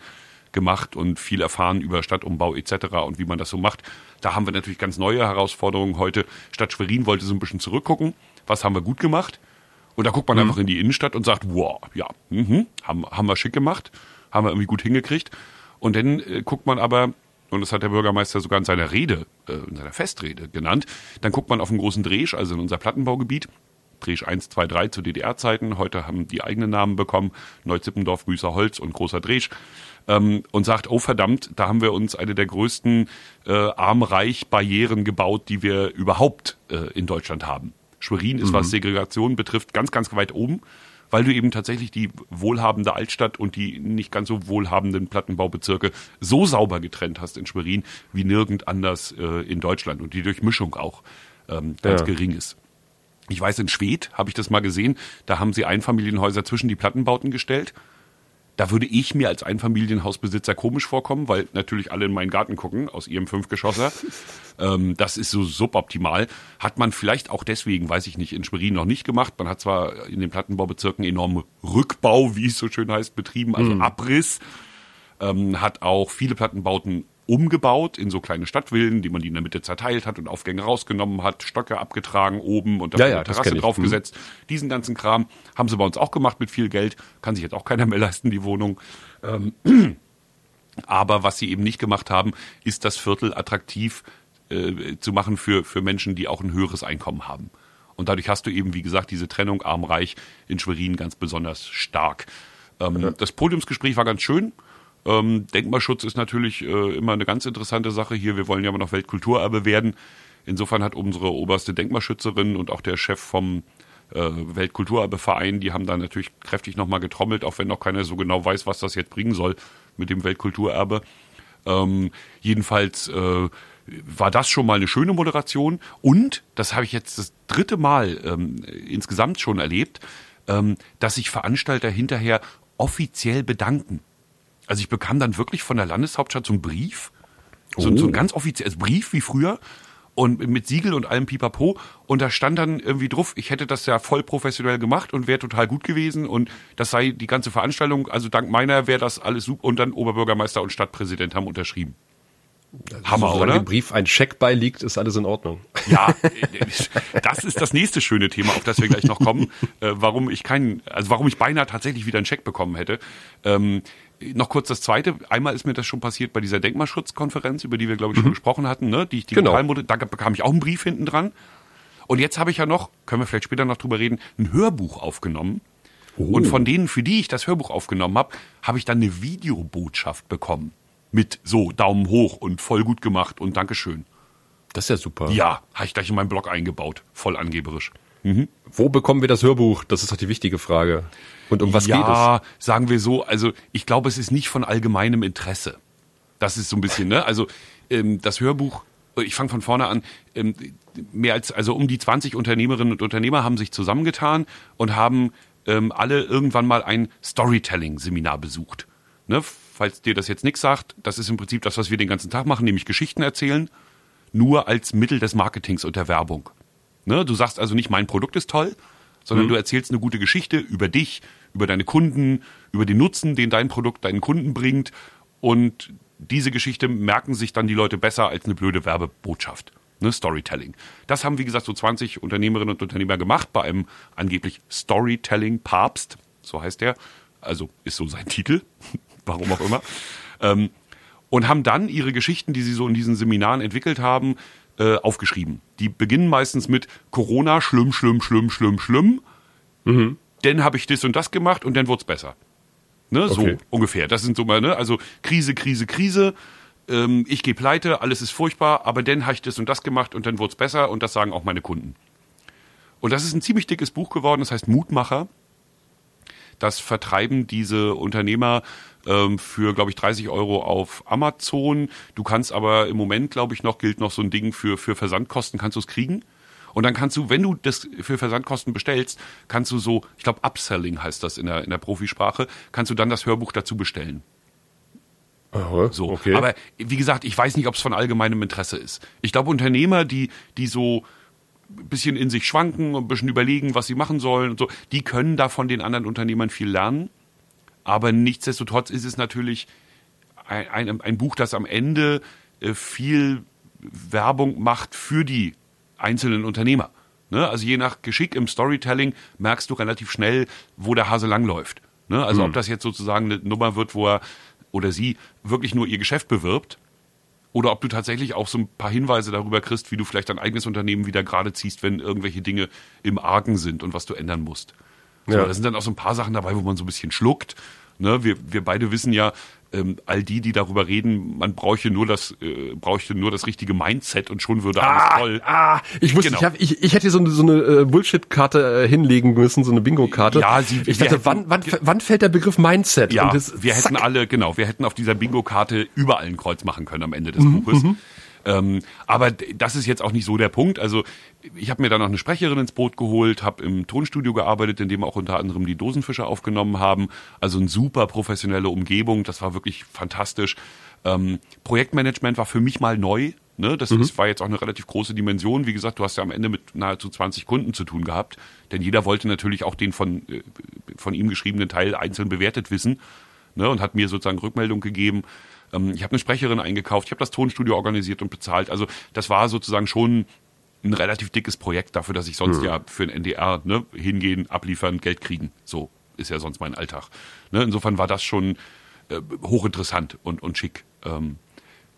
gemacht und viel erfahren über Stadtumbau etc. und wie man das so macht. Da haben wir natürlich ganz neue Herausforderungen heute. Stadt Schwerin wollte so ein bisschen zurückgucken. Was haben wir gut gemacht? Und da guckt man mhm. einfach in die Innenstadt und sagt, wow, ja, mh, haben, haben wir schick gemacht, haben wir irgendwie gut hingekriegt. Und dann äh, guckt man aber, und das hat der Bürgermeister sogar in seiner Rede, äh, in seiner Festrede genannt, dann guckt man auf den großen Dresch, also in unser Plattenbaugebiet, Dresch 1, 2, 3 zu DDR-Zeiten. Heute haben die eigenen Namen bekommen. Neuzippendorf, Büßer Holz und Großer Dresch. Ähm, und sagt, oh verdammt, da haben wir uns eine der größten äh, Arm-Reich-Barrieren gebaut, die wir überhaupt äh, in Deutschland haben. Schwerin ist, mhm. was Segregation betrifft, ganz, ganz weit oben, weil du eben tatsächlich die wohlhabende Altstadt und die nicht ganz so wohlhabenden Plattenbaubezirke so sauber getrennt hast in Schwerin wie nirgend anders äh, in Deutschland und die Durchmischung auch ähm, ganz ja. gering ist. Ich weiß, in Schwedt habe ich das mal gesehen, da haben sie Einfamilienhäuser zwischen die Plattenbauten gestellt. Da würde ich mir als Einfamilienhausbesitzer komisch vorkommen, weil natürlich alle in meinen Garten gucken aus ihrem Fünfgeschosser. ähm, das ist so suboptimal. Hat man vielleicht auch deswegen, weiß ich nicht, in Schwerin noch nicht gemacht. Man hat zwar in den Plattenbaubezirken enormen Rückbau, wie es so schön heißt, betrieben, also mhm. Abriss. Ähm, hat auch viele Plattenbauten umgebaut in so kleine Stadtvillen, die man die in der Mitte zerteilt hat und Aufgänge rausgenommen hat, Stöcke abgetragen oben und dann ja, ja, eine Terrasse draufgesetzt. Mhm. Diesen ganzen Kram haben sie bei uns auch gemacht mit viel Geld. Kann sich jetzt auch keiner mehr leisten, die Wohnung. Ähm, aber was sie eben nicht gemacht haben, ist das Viertel attraktiv äh, zu machen für, für Menschen, die auch ein höheres Einkommen haben. Und dadurch hast du eben, wie gesagt, diese Trennung arm-reich in Schwerin ganz besonders stark. Ähm, ja. Das Podiumsgespräch war ganz schön. Ähm, Denkmalschutz ist natürlich äh, immer eine ganz interessante Sache hier. Wir wollen ja aber noch Weltkulturerbe werden. Insofern hat unsere oberste Denkmalschützerin und auch der Chef vom äh, Weltkulturerbeverein, die haben da natürlich kräftig nochmal getrommelt, auch wenn noch keiner so genau weiß, was das jetzt bringen soll mit dem Weltkulturerbe. Ähm, jedenfalls äh, war das schon mal eine schöne Moderation und das habe ich jetzt das dritte Mal ähm, insgesamt schon erlebt, ähm, dass sich Veranstalter hinterher offiziell bedanken also ich bekam dann wirklich von der Landeshauptstadt so einen Brief, so, oh. so ein ganz offizielles Brief wie früher und mit Siegel und allem Pipapo und da stand dann irgendwie drauf, ich hätte das ja voll professionell gemacht und wäre total gut gewesen und das sei die ganze Veranstaltung, also dank meiner wäre das alles super und dann Oberbürgermeister und Stadtpräsident haben unterschrieben. Hammer, also, oder? dem Brief ein Scheck beiliegt, ist alles in Ordnung. Ja, das ist das nächste schöne Thema, auf das wir gleich noch kommen, äh, warum ich keinen, also warum ich beinahe tatsächlich wieder einen Scheck bekommen hätte. Ähm, noch kurz das Zweite. Einmal ist mir das schon passiert bei dieser Denkmalschutzkonferenz, über die wir, glaube ich, schon mhm. gesprochen hatten, ne? die ich digital genau. Da bekam ich auch einen Brief hinten dran. Und jetzt habe ich ja noch, können wir vielleicht später noch drüber reden, ein Hörbuch aufgenommen. Oh. Und von denen, für die ich das Hörbuch aufgenommen habe, habe ich dann eine Videobotschaft bekommen. Mit so Daumen hoch und voll gut gemacht und Dankeschön. Das ist ja super. Ja, habe ich gleich in meinen Blog eingebaut. Voll angeberisch. Mhm. Wo bekommen wir das Hörbuch? Das ist doch die wichtige Frage. Und um was ja, geht es? Ja, sagen wir so, also ich glaube, es ist nicht von allgemeinem Interesse. Das ist so ein bisschen, ne? Also ähm, das Hörbuch ich fange von vorne an, ähm, mehr als, also um die 20 Unternehmerinnen und Unternehmer haben sich zusammengetan und haben ähm, alle irgendwann mal ein Storytelling-Seminar besucht. Ne? Falls dir das jetzt nichts sagt, das ist im Prinzip das, was wir den ganzen Tag machen, nämlich Geschichten erzählen, nur als Mittel des Marketings und der Werbung. Ne? Du sagst also nicht, mein Produkt ist toll, sondern mhm. du erzählst eine gute Geschichte über dich, über deine Kunden, über den Nutzen, den dein Produkt deinen Kunden bringt und diese Geschichte merken sich dann die Leute besser als eine blöde Werbebotschaft. Ne, Storytelling. Das haben, wie gesagt, so 20 Unternehmerinnen und Unternehmer gemacht bei einem angeblich Storytelling-Papst, so heißt der, also ist so sein Titel, warum auch immer, ähm, und haben dann ihre Geschichten, die sie so in diesen Seminaren entwickelt haben, äh, aufgeschrieben. Die beginnen meistens mit Corona, schlimm, schlimm, schlimm, schlimm, schlimm. Mhm. Dann habe ich das und das gemacht und dann wurde es besser. Ne, okay. So ungefähr. Das sind so mal, ne, also Krise, Krise, Krise. Ähm, ich gehe pleite, alles ist furchtbar, aber dann habe ich das und das gemacht und dann wurde es besser und das sagen auch meine Kunden. Und das ist ein ziemlich dickes Buch geworden, das heißt Mutmacher. Das vertreiben diese Unternehmer ähm, für, glaube ich, 30 Euro auf Amazon. Du kannst aber im Moment, glaube ich, noch gilt noch so ein Ding für, für Versandkosten, kannst du es kriegen. Und dann kannst du, wenn du das für Versandkosten bestellst, kannst du so, ich glaube, Upselling heißt das in der, in der Profisprache, kannst du dann das Hörbuch dazu bestellen. Aha, so. Okay. Aber wie gesagt, ich weiß nicht, ob es von allgemeinem Interesse ist. Ich glaube, Unternehmer, die, die so ein bisschen in sich schwanken und ein bisschen überlegen, was sie machen sollen und so, die können da von den anderen Unternehmern viel lernen. Aber nichtsdestotrotz ist es natürlich ein, ein, ein Buch, das am Ende äh, viel Werbung macht für die einzelnen Unternehmer. Ne? Also je nach Geschick im Storytelling merkst du relativ schnell, wo der Hase langläuft. Ne? Also mhm. ob das jetzt sozusagen eine Nummer wird, wo er oder sie wirklich nur ihr Geschäft bewirbt, oder ob du tatsächlich auch so ein paar Hinweise darüber kriegst, wie du vielleicht dein eigenes Unternehmen wieder gerade ziehst, wenn irgendwelche Dinge im Argen sind und was du ändern musst. So, ja. Da sind dann auch so ein paar Sachen dabei, wo man so ein bisschen schluckt. Ne? Wir, wir beide wissen ja, ähm, all die, die darüber reden, man bräuchte nur das, äh, bräuchte nur das richtige Mindset und schon würde alles ah, toll. Ah, ich wusste, genau. ich, hab, ich, ich hätte so eine, so eine äh, Bullshit-Karte äh, hinlegen müssen, so eine Bingo-Karte. Ja, sie, ich dachte, hätten, wann, wann, wann fällt der Begriff Mindset? Ja, das, wir hätten alle, genau, wir hätten auf dieser Bingo-Karte überall ein Kreuz machen können am Ende des mhm, Buches. Mhm. Ähm, aber das ist jetzt auch nicht so der Punkt. Also ich habe mir da noch eine Sprecherin ins Boot geholt, habe im Tonstudio gearbeitet, in dem auch unter anderem die Dosenfische aufgenommen haben. Also eine super professionelle Umgebung. Das war wirklich fantastisch. Ähm, Projektmanagement war für mich mal neu. Ne? Das mhm. war jetzt auch eine relativ große Dimension. Wie gesagt, du hast ja am Ende mit nahezu 20 Kunden zu tun gehabt. Denn jeder wollte natürlich auch den von, äh, von ihm geschriebenen Teil einzeln bewertet wissen. Ne? Und hat mir sozusagen Rückmeldung gegeben. Ähm, ich habe eine Sprecherin eingekauft, ich habe das Tonstudio organisiert und bezahlt. Also das war sozusagen schon ein relativ dickes Projekt dafür, dass ich sonst mhm. ja für ein NDR ne, hingehen, abliefern, Geld kriegen. So ist ja sonst mein Alltag. Ne, insofern war das schon äh, hochinteressant und, und schick. Ähm,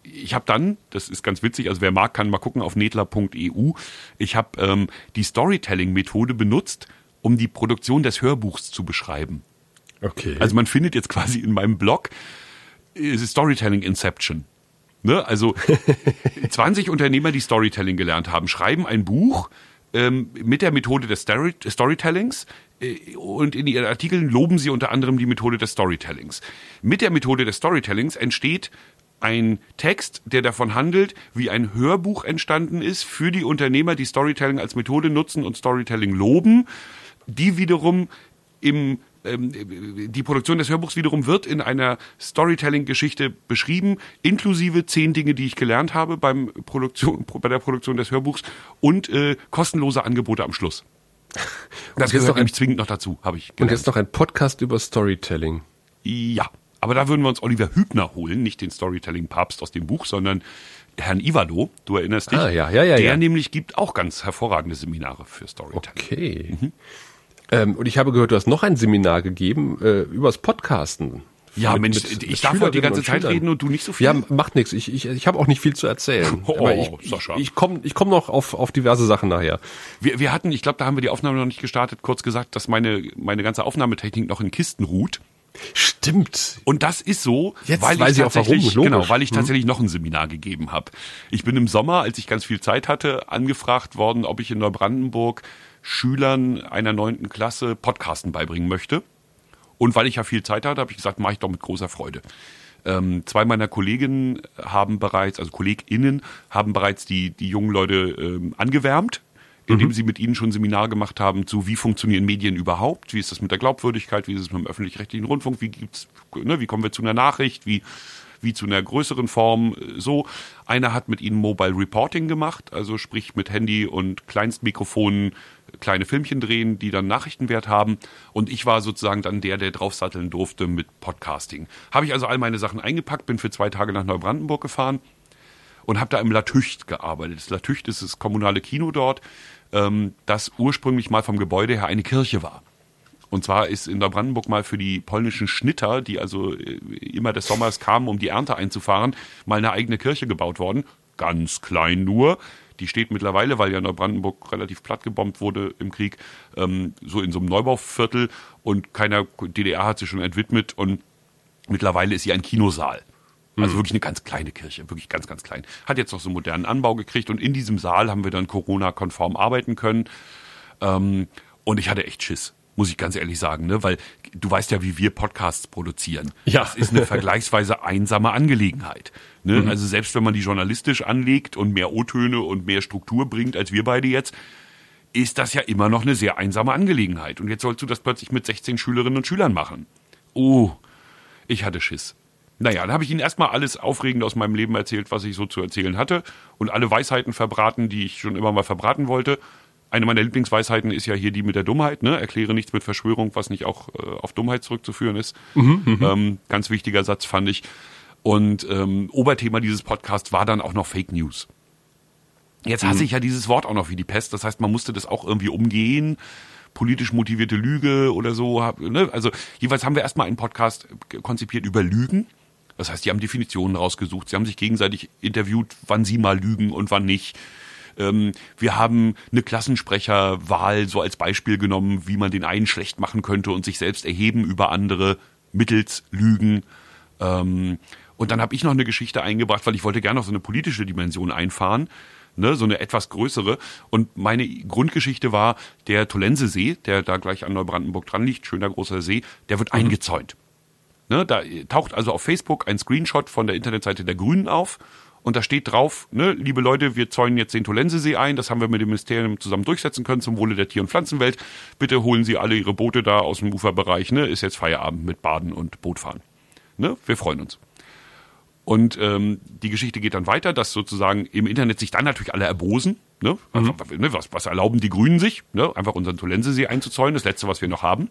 ich habe dann, das ist ganz witzig, also wer mag, kann mal gucken auf netler.eu. Ich habe ähm, die Storytelling-Methode benutzt, um die Produktion des Hörbuchs zu beschreiben. Okay. Also man findet jetzt quasi in meinem Blog Storytelling Inception. Ne? Also 20 Unternehmer, die Storytelling gelernt haben, schreiben ein Buch ähm, mit der Methode des Story Storytellings äh, und in ihren Artikeln loben sie unter anderem die Methode des Storytellings. Mit der Methode des Storytellings entsteht ein Text, der davon handelt, wie ein Hörbuch entstanden ist für die Unternehmer, die Storytelling als Methode nutzen und Storytelling loben, die wiederum im die Produktion des Hörbuchs wiederum wird in einer Storytelling-Geschichte beschrieben, inklusive zehn Dinge, die ich gelernt habe beim Produktion, bei der Produktion des Hörbuchs und äh, kostenlose Angebote am Schluss. Das gehört noch nämlich zwingend noch dazu, habe ich gelernt. Und jetzt noch ein Podcast über Storytelling. Ja, aber da würden wir uns Oliver Hübner holen, nicht den Storytelling-Papst aus dem Buch, sondern Herrn Ivalo, du erinnerst dich? Ah, ja, ja, ja. Der nämlich gibt auch ganz hervorragende Seminare für Storytelling. Okay. Mhm. Ähm, und ich habe gehört, du hast noch ein Seminar gegeben äh, übers Podcasten. Ja, mit, Mensch, mit, ich darf heute die ganze Zeit reden und du nicht so viel. Ja, macht nichts. Ich, ich, ich habe auch nicht viel zu erzählen. Oh, Aber ich, Sascha. ich komme ich komm noch auf, auf diverse Sachen nachher. Wir, wir hatten, ich glaube, da haben wir die Aufnahme noch nicht gestartet, kurz gesagt, dass meine, meine ganze Aufnahmetechnik noch in Kisten ruht. Stimmt. Und das ist so, Jetzt weil weiß ich tatsächlich, warum, genau, weil ich hm. tatsächlich hm. noch ein Seminar gegeben habe. Ich bin im Sommer, als ich ganz viel Zeit hatte, angefragt worden, ob ich in Neubrandenburg Schülern einer neunten Klasse Podcasten beibringen möchte. Und weil ich ja viel Zeit hatte, habe ich gesagt, mache ich doch mit großer Freude. Ähm, zwei meiner Kolleginnen haben bereits, also KollegInnen haben bereits die, die jungen Leute ähm, angewärmt, indem mhm. sie mit ihnen schon Seminar gemacht haben zu, wie funktionieren Medien überhaupt, wie ist das mit der Glaubwürdigkeit, wie ist es mit dem öffentlich-rechtlichen Rundfunk, wie gibt's, ne, wie kommen wir zu einer Nachricht, wie wie zu einer größeren Form so. Einer hat mit ihnen Mobile Reporting gemacht, also sprich mit Handy und Kleinstmikrofonen kleine Filmchen drehen, die dann Nachrichtenwert haben. Und ich war sozusagen dann der, der draufsatteln durfte mit Podcasting. Habe ich also all meine Sachen eingepackt, bin für zwei Tage nach Neubrandenburg gefahren und habe da im Latücht gearbeitet. Das Latücht ist das kommunale Kino dort, ähm, das ursprünglich mal vom Gebäude her eine Kirche war. Und zwar ist in Neubrandenburg mal für die polnischen Schnitter, die also äh, immer des Sommers kamen, um die Ernte einzufahren, mal eine eigene Kirche gebaut worden. Ganz klein nur. Die steht mittlerweile, weil ja Neubrandenburg relativ platt gebombt wurde im Krieg, ähm, so in so einem Neubauviertel und keiner DDR hat sich schon entwidmet und mittlerweile ist sie ein Kinosaal. Also mhm. wirklich eine ganz kleine Kirche, wirklich ganz, ganz klein. Hat jetzt noch so einen modernen Anbau gekriegt und in diesem Saal haben wir dann Corona-konform arbeiten können. Ähm, und ich hatte echt Schiss muss ich ganz ehrlich sagen, ne? weil du weißt ja, wie wir Podcasts produzieren. Ja. Das ist eine vergleichsweise einsame Angelegenheit. Ne? Mhm. Also selbst wenn man die journalistisch anlegt und mehr O-Töne und mehr Struktur bringt als wir beide jetzt, ist das ja immer noch eine sehr einsame Angelegenheit. Und jetzt sollst du das plötzlich mit 16 Schülerinnen und Schülern machen. Oh, ich hatte Schiss. Naja, dann habe ich ihnen erstmal alles Aufregende aus meinem Leben erzählt, was ich so zu erzählen hatte und alle Weisheiten verbraten, die ich schon immer mal verbraten wollte eine meiner Lieblingsweisheiten ist ja hier die mit der Dummheit, ne? Erkläre nichts mit Verschwörung, was nicht auch äh, auf Dummheit zurückzuführen ist. Mhm, mhm, ähm, ganz wichtiger Satz fand ich. Und ähm, Oberthema dieses Podcasts war dann auch noch Fake News. Jetzt hasse mhm. ich ja dieses Wort auch noch wie die Pest. Das heißt, man musste das auch irgendwie umgehen. Politisch motivierte Lüge oder so. Ne? Also jeweils haben wir erstmal einen Podcast konzipiert über Lügen. Das heißt, die haben Definitionen rausgesucht. Sie haben sich gegenseitig interviewt, wann sie mal lügen und wann nicht. Ähm, wir haben eine Klassensprecherwahl so als Beispiel genommen, wie man den einen schlecht machen könnte und sich selbst erheben über andere mittels Lügen. Ähm, und dann habe ich noch eine Geschichte eingebracht, weil ich wollte gerne noch so eine politische Dimension einfahren. Ne, so eine etwas größere. Und meine Grundgeschichte war, der Tolensesee, der da gleich an Neubrandenburg dran liegt, schöner großer See, der wird mhm. eingezäunt. Ne, da taucht also auf Facebook ein Screenshot von der Internetseite der Grünen auf und da steht drauf, ne, liebe Leute, wir zäunen jetzt den Tolensesee ein, das haben wir mit dem Ministerium zusammen durchsetzen können zum Wohle der Tier- und Pflanzenwelt. Bitte holen Sie alle Ihre Boote da aus dem Uferbereich, ne, ist jetzt Feierabend mit Baden und Bootfahren. Ne, wir freuen uns. Und ähm, die Geschichte geht dann weiter, dass sozusagen im Internet sich dann natürlich alle erbosen. Ne? Mhm. ne was, was erlauben die Grünen sich? Ne? Einfach unseren Tolensesee einzuzäunen, das letzte, was wir noch haben.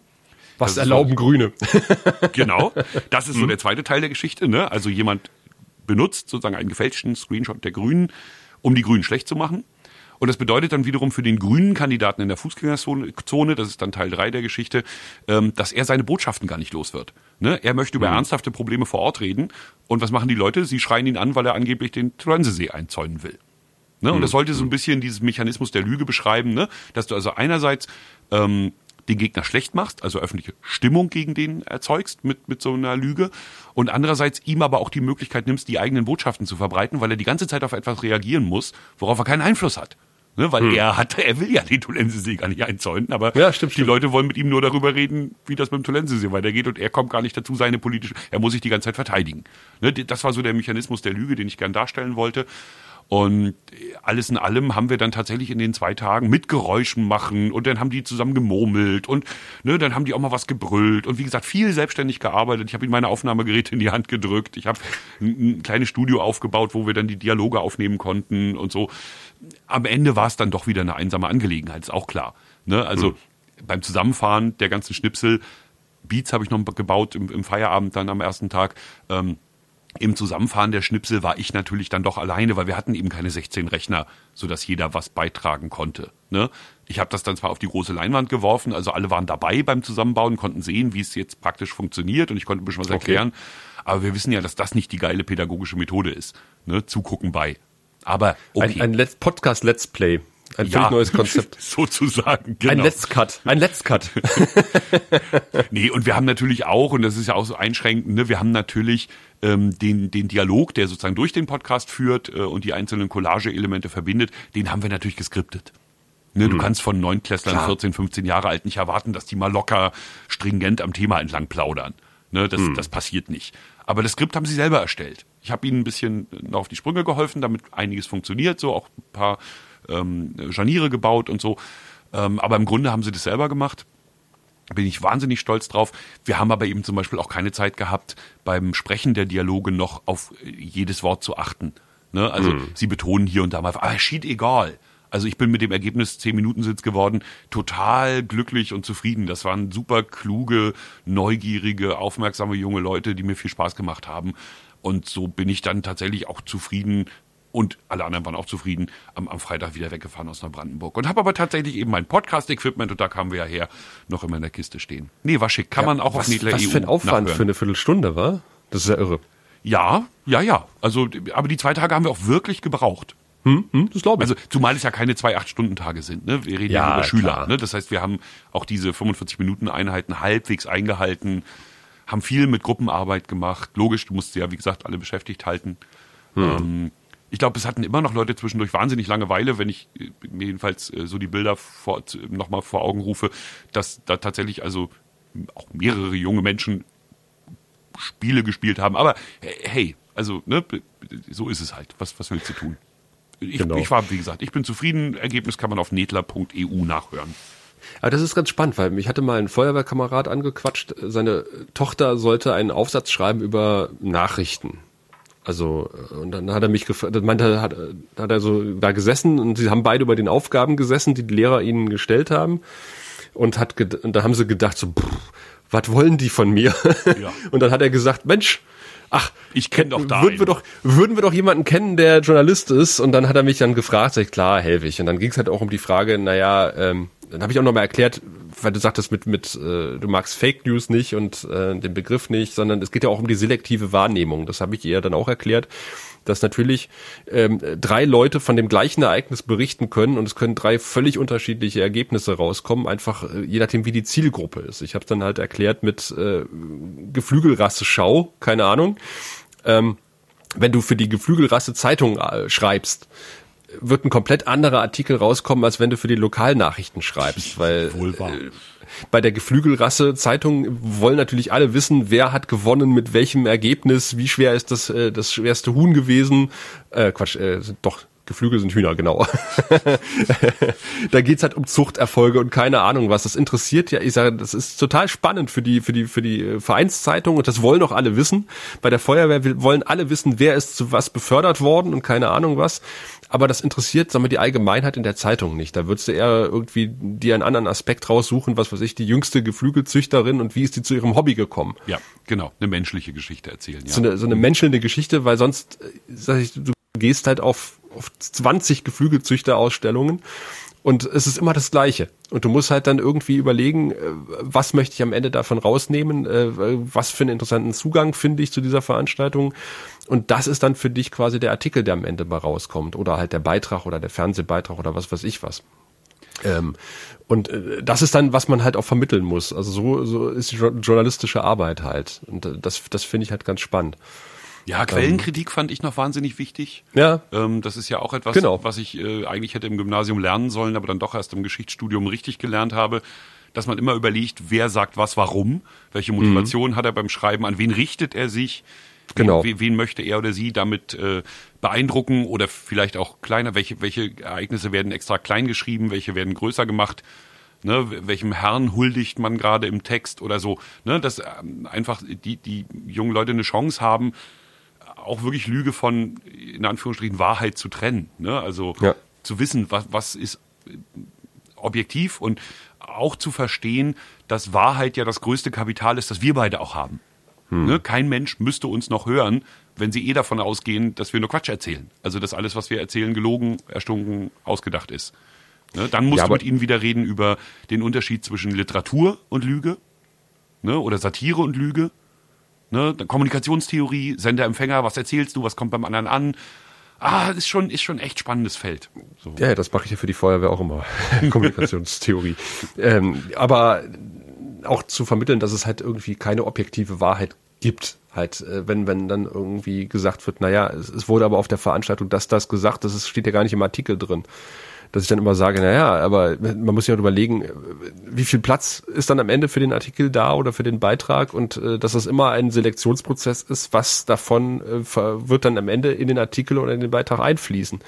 Was erlauben so, Grüne? genau. Das ist so mhm. der zweite Teil der Geschichte. Ne? Also jemand benutzt, sozusagen einen gefälschten Screenshot der Grünen, um die Grünen schlecht zu machen. Und das bedeutet dann wiederum für den grünen Kandidaten in der Fußgängerzone, das ist dann Teil drei der Geschichte, ähm, dass er seine Botschaften gar nicht los wird. Ne? Er möchte über mhm. ernsthafte Probleme vor Ort reden. Und was machen die Leute? Sie schreien ihn an, weil er angeblich den Tronsesee einzäunen will. Ne? Und das mhm. sollte so ein bisschen dieses Mechanismus der Lüge beschreiben, ne? dass du also einerseits ähm, den Gegner schlecht machst, also öffentliche Stimmung gegen den erzeugst mit, mit so einer Lüge und andererseits ihm aber auch die Möglichkeit nimmst, die eigenen Botschaften zu verbreiten, weil er die ganze Zeit auf etwas reagieren muss, worauf er keinen Einfluss hat. Ne, weil hm. er hat, er will ja den Tolensesee gar nicht einzäunen, aber ja, stimmt, die stimmt. Leute wollen mit ihm nur darüber reden, wie das mit dem Tolensesee weitergeht und er kommt gar nicht dazu, seine politische, er muss sich die ganze Zeit verteidigen. Ne, das war so der Mechanismus der Lüge, den ich gern darstellen wollte. Und alles in allem haben wir dann tatsächlich in den zwei Tagen mit Geräuschen machen und dann haben die zusammen gemurmelt und ne, dann haben die auch mal was gebrüllt und wie gesagt viel selbstständig gearbeitet. Ich habe ihnen meine Aufnahmegeräte in die Hand gedrückt. Ich habe ein, ein kleines Studio aufgebaut, wo wir dann die Dialoge aufnehmen konnten und so. Am Ende war es dann doch wieder eine einsame Angelegenheit, ist auch klar. Ne? Also mhm. beim Zusammenfahren der ganzen Schnipsel, Beats habe ich noch gebaut im, im Feierabend dann am ersten Tag. Ähm, im Zusammenfahren der Schnipsel war ich natürlich dann doch alleine, weil wir hatten eben keine 16 Rechner, sodass jeder was beitragen konnte. Ne? Ich habe das dann zwar auf die große Leinwand geworfen, also alle waren dabei beim Zusammenbauen, konnten sehen, wie es jetzt praktisch funktioniert und ich konnte ein bisschen was okay. erklären. Aber wir wissen ja, dass das nicht die geile pädagogische Methode ist. Ne? Zugucken bei. Aber okay. Ein, ein Podcast Let's Play. Ein ja, völlig neues Konzept. Sozusagen, genau. Ein Let's Cut. Ein Let's Cut. nee, und wir haben natürlich auch, und das ist ja auch so einschränkend, ne, wir haben natürlich ähm, den, den Dialog, der sozusagen durch den Podcast führt äh, und die einzelnen Collage-Elemente verbindet, den haben wir natürlich geskriptet. Ne, Du mhm. kannst von Neunklässlern, Klar. 14, 15 Jahre alt nicht erwarten, dass die mal locker stringent am Thema entlang plaudern. Ne, das, mhm. das passiert nicht. Aber das Skript haben sie selber erstellt. Ich habe ihnen ein bisschen noch auf die Sprünge geholfen, damit einiges funktioniert, so auch ein paar ähm, Scharniere gebaut und so. Ähm, aber im Grunde haben sie das selber gemacht. Bin ich wahnsinnig stolz drauf. Wir haben aber eben zum Beispiel auch keine Zeit gehabt, beim Sprechen der Dialoge noch auf jedes Wort zu achten. Ne? Also mhm. sie betonen hier und da mal, aber schied egal. Also ich bin mit dem Ergebnis zehn Minuten Sitz geworden, total glücklich und zufrieden. Das waren super kluge, neugierige, aufmerksame junge Leute, die mir viel Spaß gemacht haben. Und so bin ich dann tatsächlich auch zufrieden und alle anderen waren auch zufrieden, am, am Freitag wieder weggefahren aus Neubrandenburg. Und habe aber tatsächlich eben mein Podcast-Equipment, und da kamen wir ja her, noch immer in der Kiste stehen. Nee, war schick. Kann ja, man auch was, auf Nedler Was für ein Aufwand nachhören. für eine Viertelstunde war? Das ist ja irre. Ja, ja, ja. Also, aber die zwei Tage haben wir auch wirklich gebraucht. Hm, hm, das glaube ich. Also zumal es ja keine zwei Acht-Stunden-Tage sind. Ne? Wir reden ja, ja über Schüler. Ne? Das heißt, wir haben auch diese 45 Minuten Einheiten halbwegs eingehalten, haben viel mit Gruppenarbeit gemacht. Logisch, du musst ja, wie gesagt, alle beschäftigt halten. Hm. Ähm, ich glaube, es hatten immer noch Leute zwischendurch wahnsinnig Langeweile, wenn ich äh, mir jedenfalls äh, so die Bilder vor, nochmal vor Augen rufe, dass da tatsächlich also auch mehrere junge Menschen Spiele gespielt haben. Aber hey, also ne, so ist es halt. Was, was willst du tun? Ich, genau. ich war, wie gesagt, ich bin zufrieden. Ergebnis kann man auf netler.eu nachhören. Aber das ist ganz spannend, weil mich hatte mal ein Feuerwehrkamerad angequatscht. Seine Tochter sollte einen Aufsatz schreiben über Nachrichten. Also, und dann hat er mich gefragt, meinte, hat, hat er so da gesessen und sie haben beide über den Aufgaben gesessen, die die Lehrer ihnen gestellt haben. Und hat, und da haben sie gedacht so, was wollen die von mir? Ja. Und dann hat er gesagt, Mensch, ach, ich kenne doch da. Würden wir doch, würden wir doch jemanden kennen, der Journalist ist? Und dann hat er mich dann gefragt, sag ich, klar, helfe ich. Und dann ging es halt auch um die Frage, naja, ähm, dann habe ich auch nochmal erklärt, weil du sagtest mit, mit äh, du magst Fake News nicht und äh, den Begriff nicht, sondern es geht ja auch um die selektive Wahrnehmung. Das habe ich ihr dann auch erklärt, dass natürlich ähm, drei Leute von dem gleichen Ereignis berichten können und es können drei völlig unterschiedliche Ergebnisse rauskommen, einfach äh, je nachdem, wie die Zielgruppe ist. Ich habe dann halt erklärt mit äh, Geflügelrasse Schau, keine Ahnung. Ähm, wenn du für die Geflügelrasse Zeitung äh, schreibst, wird ein komplett anderer Artikel rauskommen, als wenn du für die Lokalnachrichten schreibst, weil Wohl wahr. Äh, bei der Geflügelrasse Zeitung wollen natürlich alle wissen, wer hat gewonnen, mit welchem Ergebnis, wie schwer ist das äh, das schwerste Huhn gewesen. Äh, Quatsch, äh, doch Geflügel sind Hühner, genau. da geht's halt um Zuchterfolge und keine Ahnung was. Das interessiert ja, ich sage, das ist total spannend für die, für die, für die Vereinszeitung und das wollen auch alle wissen. Bei der Feuerwehr wollen alle wissen, wer ist zu was befördert worden und keine Ahnung was aber das interessiert, sagen wir, die Allgemeinheit in der Zeitung nicht. Da würdest du eher irgendwie dir einen anderen Aspekt raussuchen, was weiß ich, die jüngste Geflügelzüchterin und wie ist die zu ihrem Hobby gekommen. Ja, genau, eine menschliche Geschichte erzählen. Ja. So, eine, so eine menschelnde Geschichte, weil sonst, äh, sag ich, du gehst halt auf, auf 20 Geflügelzüchterausstellungen und es ist immer das Gleiche. Und du musst halt dann irgendwie überlegen, äh, was möchte ich am Ende davon rausnehmen, äh, was für einen interessanten Zugang finde ich zu dieser Veranstaltung. Und das ist dann für dich quasi der Artikel, der am Ende mal rauskommt. Oder halt der Beitrag oder der Fernsehbeitrag oder was weiß ich was. Ähm, und äh, das ist dann, was man halt auch vermitteln muss. Also so, so ist die journalistische Arbeit halt. Und das, das finde ich halt ganz spannend. Ja, Quellenkritik ähm, fand ich noch wahnsinnig wichtig. Ja. Ähm, das ist ja auch etwas, genau. was ich äh, eigentlich hätte im Gymnasium lernen sollen, aber dann doch erst im Geschichtsstudium richtig gelernt habe, dass man immer überlegt, wer sagt was, warum, welche Motivation mhm. hat er beim Schreiben, an wen richtet er sich, genau. wen, wen möchte er oder sie damit äh, beeindrucken oder vielleicht auch kleiner, welche, welche Ereignisse werden extra klein geschrieben, welche werden größer gemacht. Ne, welchem Herrn huldigt man gerade im Text oder so, ne, dass ähm, einfach die, die jungen Leute eine Chance haben, auch wirklich Lüge von, in Anführungsstrichen, Wahrheit zu trennen. Ne? Also ja. zu wissen, was, was ist äh, objektiv und auch zu verstehen, dass Wahrheit ja das größte Kapital ist, das wir beide auch haben. Hm. Ne? Kein Mensch müsste uns noch hören, wenn sie eh davon ausgehen, dass wir nur Quatsch erzählen. Also dass alles, was wir erzählen, gelogen, erstunken, ausgedacht ist. Ne? Dann musst ja, du mit ihnen wieder reden über den Unterschied zwischen Literatur und Lüge ne? oder Satire und Lüge Ne? Kommunikationstheorie, Sender, Empfänger, was erzählst du, was kommt beim anderen an? Ah, ist schon, ist schon echt spannendes Feld. So. Ja, das mache ich ja für die Feuerwehr auch immer. Kommunikationstheorie. ähm, aber auch zu vermitteln, dass es halt irgendwie keine objektive Wahrheit gibt. Halt, äh, wenn, wenn dann irgendwie gesagt wird, naja, es, es wurde aber auf der Veranstaltung das, das gesagt, das steht ja gar nicht im Artikel drin dass ich dann immer sage, naja, aber man muss ja überlegen, wie viel Platz ist dann am Ende für den Artikel da oder für den Beitrag und äh, dass das immer ein Selektionsprozess ist, was davon äh, wird dann am Ende in den Artikel oder in den Beitrag einfließen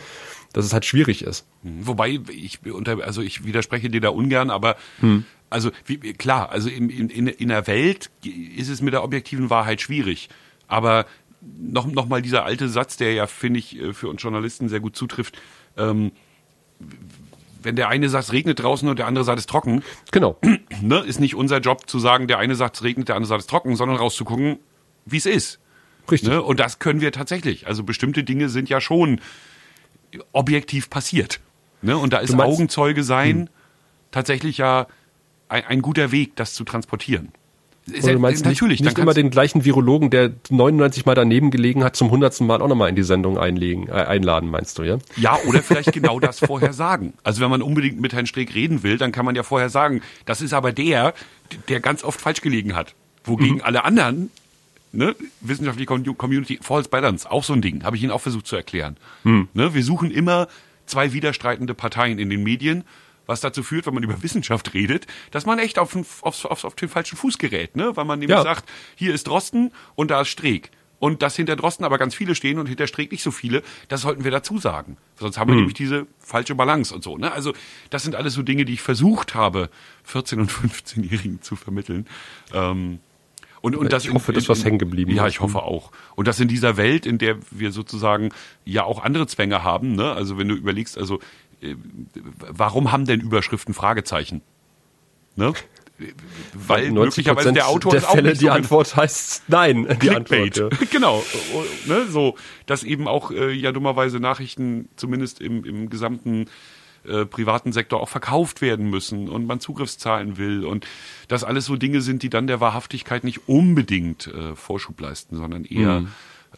dass es halt schwierig ist. Mhm. Wobei ich unter, also ich widerspreche dir da ungern, aber hm. also wie, klar, also in, in, in der Welt ist es mit der objektiven Wahrheit schwierig. Aber noch, noch mal dieser alte Satz, der ja, finde ich, äh, für uns Journalisten sehr gut zutrifft. Ähm, wenn der eine sagt, es regnet draußen und der andere sagt, es ist trocken. Genau. Ne, ist nicht unser Job zu sagen, der eine sagt, es regnet, der andere sagt, es ist trocken, sondern rauszugucken, wie es ist. Richtig. Ne? Und das können wir tatsächlich. Also bestimmte Dinge sind ja schon objektiv passiert. Ne? Und da ist Augenzeuge sein hm. tatsächlich ja ein, ein guter Weg, das zu transportieren. Ist du meinst natürlich nicht, nicht immer den gleichen Virologen, der 99 Mal daneben gelegen hat, zum 100. Mal auch nochmal in die Sendung einlegen, äh, einladen, meinst du, ja? Ja, oder vielleicht genau das vorher sagen. Also wenn man unbedingt mit Herrn Streeck reden will, dann kann man ja vorher sagen, das ist aber der, der ganz oft falsch gelegen hat. Wogegen mhm. alle anderen, ne, wissenschaftliche Community, False Balance, auch so ein Ding, habe ich Ihnen auch versucht zu erklären. Mhm. Ne, wir suchen immer zwei widerstreitende Parteien in den Medien was dazu führt, wenn man über Wissenschaft redet, dass man echt auf, auf, auf, auf den falschen Fuß gerät, ne? Weil man nämlich ja. sagt, hier ist Drosten und da ist Streeck. Und dass hinter Drosten aber ganz viele stehen und hinter Streeck nicht so viele, das sollten wir dazu sagen. Sonst haben wir mhm. nämlich diese falsche Balance und so. Ne? Also das sind alles so Dinge, die ich versucht habe, 14- und 15-Jährigen zu vermitteln. Ähm, und, und das ich hoffe, in, dass was hängen geblieben Ja, ich hoffe auch. Und das in dieser Welt, in der wir sozusagen ja auch andere Zwänge haben, ne? Also wenn du überlegst, also warum haben denn Überschriften Fragezeichen? Ne? Weil möglicherweise der Autor der Fälle die so Antwort heißt nein. Die Clickbait. Antwort, ja. genau. Ne, so, dass eben auch äh, ja dummerweise Nachrichten zumindest im, im gesamten äh, privaten Sektor auch verkauft werden müssen und man Zugriffszahlen will und das alles so Dinge sind, die dann der Wahrhaftigkeit nicht unbedingt äh, Vorschub leisten, sondern eher mhm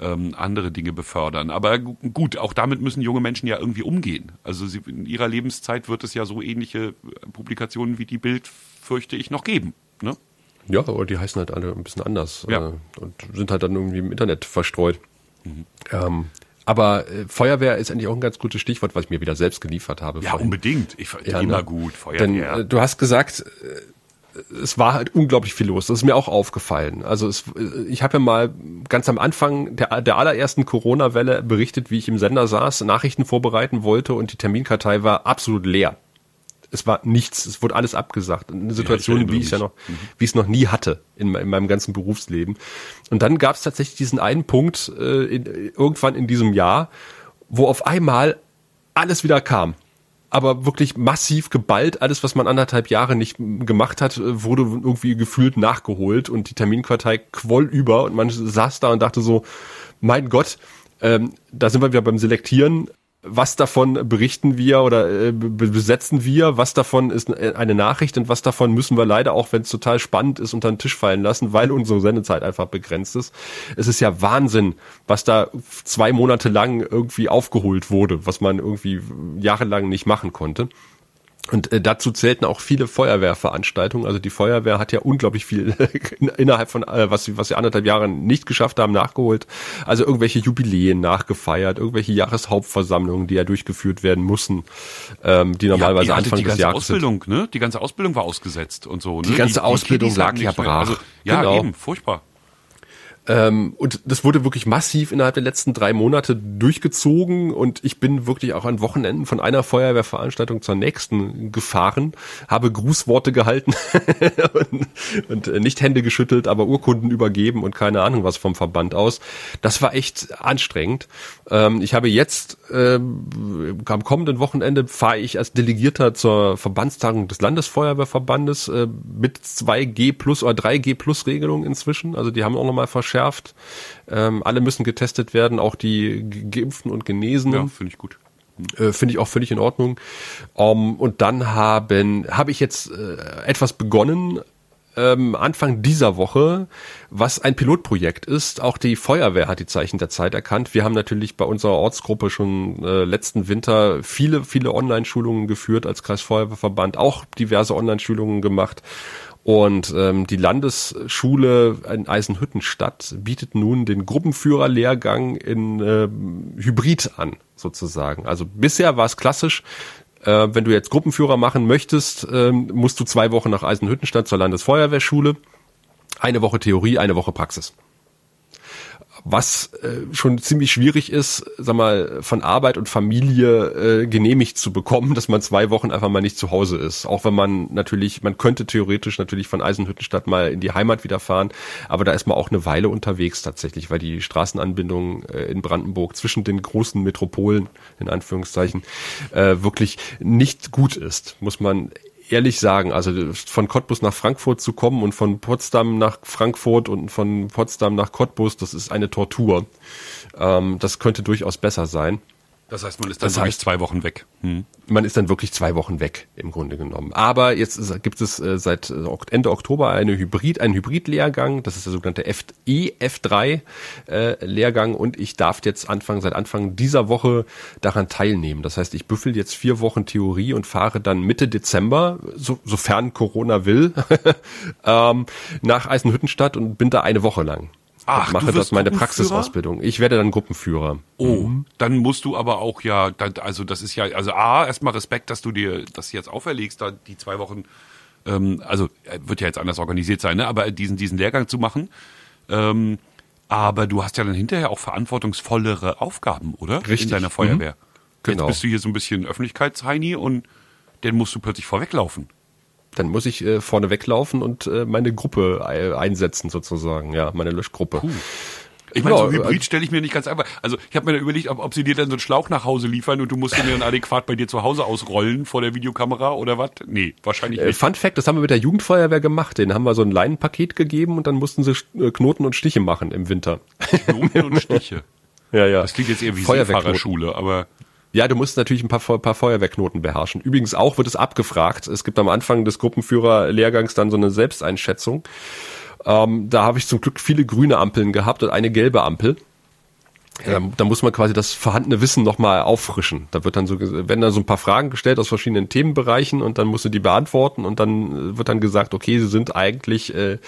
ähm, andere Dinge befördern. Aber gut, auch damit müssen junge Menschen ja irgendwie umgehen. Also sie, in ihrer Lebenszeit wird es ja so ähnliche äh, Publikationen wie die Bild, fürchte ich, noch geben. Ne? Ja, aber die heißen halt alle ein bisschen anders ja. äh, und sind halt dann irgendwie im Internet verstreut. Mhm. Ähm, aber äh, Feuerwehr ist eigentlich auch ein ganz gutes Stichwort, was ich mir wieder selbst geliefert habe. Ja, vorhin. unbedingt. Ich, ja, immer ne? gut. Feuerwehr. Denn äh, du hast gesagt, äh, es war halt unglaublich viel los. Das ist mir auch aufgefallen. Also es, ich habe ja mal ganz am Anfang der, der allerersten Corona-Welle berichtet, wie ich im Sender saß, Nachrichten vorbereiten wollte und die Terminkartei war absolut leer. Es war nichts, es wurde alles abgesagt. Eine Situation, ja, wie ich es ja noch, mhm. wie ich es noch nie hatte in, in, meinem ganzen Berufsleben. Und dann gab es tatsächlich diesen einen Punkt äh, in, irgendwann in diesem Jahr, wo auf einmal alles wieder kam aber wirklich massiv geballt. Alles, was man anderthalb Jahre nicht gemacht hat, wurde irgendwie gefühlt nachgeholt und die Terminquartei quoll über und man saß da und dachte so, mein Gott, ähm, da sind wir wieder beim Selektieren was davon berichten wir oder äh, besetzen wir, was davon ist eine Nachricht und was davon müssen wir leider auch, wenn es total spannend ist, unter den Tisch fallen lassen, weil unsere Sendezeit einfach begrenzt ist. Es ist ja Wahnsinn, was da zwei Monate lang irgendwie aufgeholt wurde, was man irgendwie jahrelang nicht machen konnte. Und äh, dazu zählten auch viele Feuerwehrveranstaltungen. Also die Feuerwehr hat ja unglaublich viel innerhalb von, äh, was sie, was sie anderthalb Jahre nicht geschafft haben, nachgeholt. Also irgendwelche Jubiläen nachgefeiert, irgendwelche Jahreshauptversammlungen, die ja durchgeführt werden mussten, ähm, die normalerweise ja, Anfang des Jahres Ausbildung, sind. Ne? Die ganze Ausbildung war ausgesetzt und so. Ne? Die ganze die, Ausbildung die lag ja brach. Also, ja, genau. eben, furchtbar. Ähm, und das wurde wirklich massiv innerhalb der letzten drei Monate durchgezogen und ich bin wirklich auch an Wochenenden von einer Feuerwehrveranstaltung zur nächsten gefahren, habe Grußworte gehalten und, und, äh, nicht Hände geschüttelt, aber Urkunden übergeben und keine Ahnung was vom Verband aus. Das war echt anstrengend. Ähm, ich habe jetzt ähm, am kommenden Wochenende fahre ich als Delegierter zur Verbandstagung des Landesfeuerwehrverbandes äh, mit 2G plus oder 3G plus Regelung inzwischen. Also die haben auch nochmal verschärft verschärft. Ähm, alle müssen getestet werden, auch die Geimpften und Genesenen. Ja, finde ich gut. Äh, Finde ich auch völlig in Ordnung. Um, ähm, und dann haben habe ich jetzt äh, etwas begonnen, ähm, Anfang dieser Woche, was ein Pilotprojekt ist. Auch die Feuerwehr hat die Zeichen der Zeit erkannt. Wir haben natürlich bei unserer Ortsgruppe schon äh, letzten Winter viele, viele Online-Schulungen geführt als Kreisfeuerwehrverband, auch diverse Online-Schulungen gemacht. Und ähm, die Landesschule in Eisenhüttenstadt bietet nun den Gruppenführerlehrgang in äh, Hybrid an, sozusagen. Also bisher war es klassisch, Äh, wenn du jetzt Gruppenführer machen möchtest, ähm, musst du zwei Wochen nach Eisenhüttenstadt zur Landesfeuerwehrschule. Eine Woche Theorie, eine Woche Praxis was äh, schon ziemlich schwierig ist, sag mal, von Arbeit und Familie äh, genehmigt zu bekommen, dass man zwei Wochen einfach mal nicht zu Hause ist. Auch wenn man natürlich, man könnte theoretisch natürlich von Eisenhüttenstadt mal in die Heimat wieder fahren, aber da ist man auch eine Weile unterwegs tatsächlich, weil die Straßenanbindung äh, in Brandenburg zwischen den großen Metropolen, in Anführungszeichen, äh, wirklich nicht gut ist, muss man ehrlich sagen, also von Cottbus nach Frankfurt zu kommen und von Potsdam nach Frankfurt und von Potsdam nach Cottbus, das ist eine Tortur. Ähm, das könnte durchaus besser sein. Das heißt, man ist dann das heißt, zwei Wochen weg. Hm. Man ist dann wirklich zwei Wochen weg, im Grunde genommen. Aber jetzt ist, gibt es äh, seit äh, Ende Oktober eine Hybrid, einen Hybrid-Lehrgang. Das ist der sogenannte EF3 äh, Lehrgang und ich darf jetzt anfangen, seit Anfang dieser Woche daran teilnehmen. Das heißt, ich büffel jetzt vier Wochen Theorie und fahre dann Mitte Dezember, so, sofern Corona will, ähm, nach Eisenhüttenstadt und bin da eine Woche lang. Ach, mache dort meine Praxisausbildung. Ich werde dann Gruppenführer. Oh, mhm. dann musst du aber auch ja, also das ist ja, also A, erstmal Respekt, dass du dir das jetzt auferlegst, da die zwei Wochen, ähm, also äh, wird ja jetzt anders organisiert sein, ne? aber diesen, diesen Lehrgang zu machen. Ähm, aber du hast ja dann hinterher auch verantwortungsvollere Aufgaben, oder? Richtig. In deiner Feuerwehr. Mhm. Genau. Jetzt bist du hier so ein bisschen Öffentlichkeitsheini und dann musst du plötzlich vorweglaufen. Dann muss ich äh, vorne weglaufen und äh, meine Gruppe einsetzen sozusagen, ja, meine Löschgruppe. Puh. Ich meine, so Hybrid stelle ich mir nicht ganz einfach. Also ich habe mir da überlegt, ob, ob sie dir dann so einen Schlauch nach Hause liefern und du musst ihn dann adäquat bei dir zu Hause ausrollen vor der Videokamera oder was? Nee, wahrscheinlich äh, nicht. Äh, Fun Fact, das haben wir mit der Jugendfeuerwehr gemacht. Den haben wir so ein Leinenpaket gegeben und dann mussten sie äh, Knoten und Stiche machen im Winter. Knoten und Stiche. ja, ja. Das klingt jetzt eher wie Seefahrerschule, aber ja, du musst natürlich ein paar, paar Feuerwehrknoten beherrschen. Übrigens auch wird es abgefragt. Es gibt am Anfang des Gruppenführer-Lehrgangs dann so eine Selbsteinschätzung. Ähm, da habe ich zum Glück viele grüne Ampeln gehabt und eine gelbe Ampel. Ja, da muss man quasi das vorhandene Wissen nochmal auffrischen. Da wird dann so, werden dann so ein paar Fragen gestellt aus verschiedenen Themenbereichen und dann musst du die beantworten und dann äh, wird dann gesagt, okay, sie sind eigentlich, äh,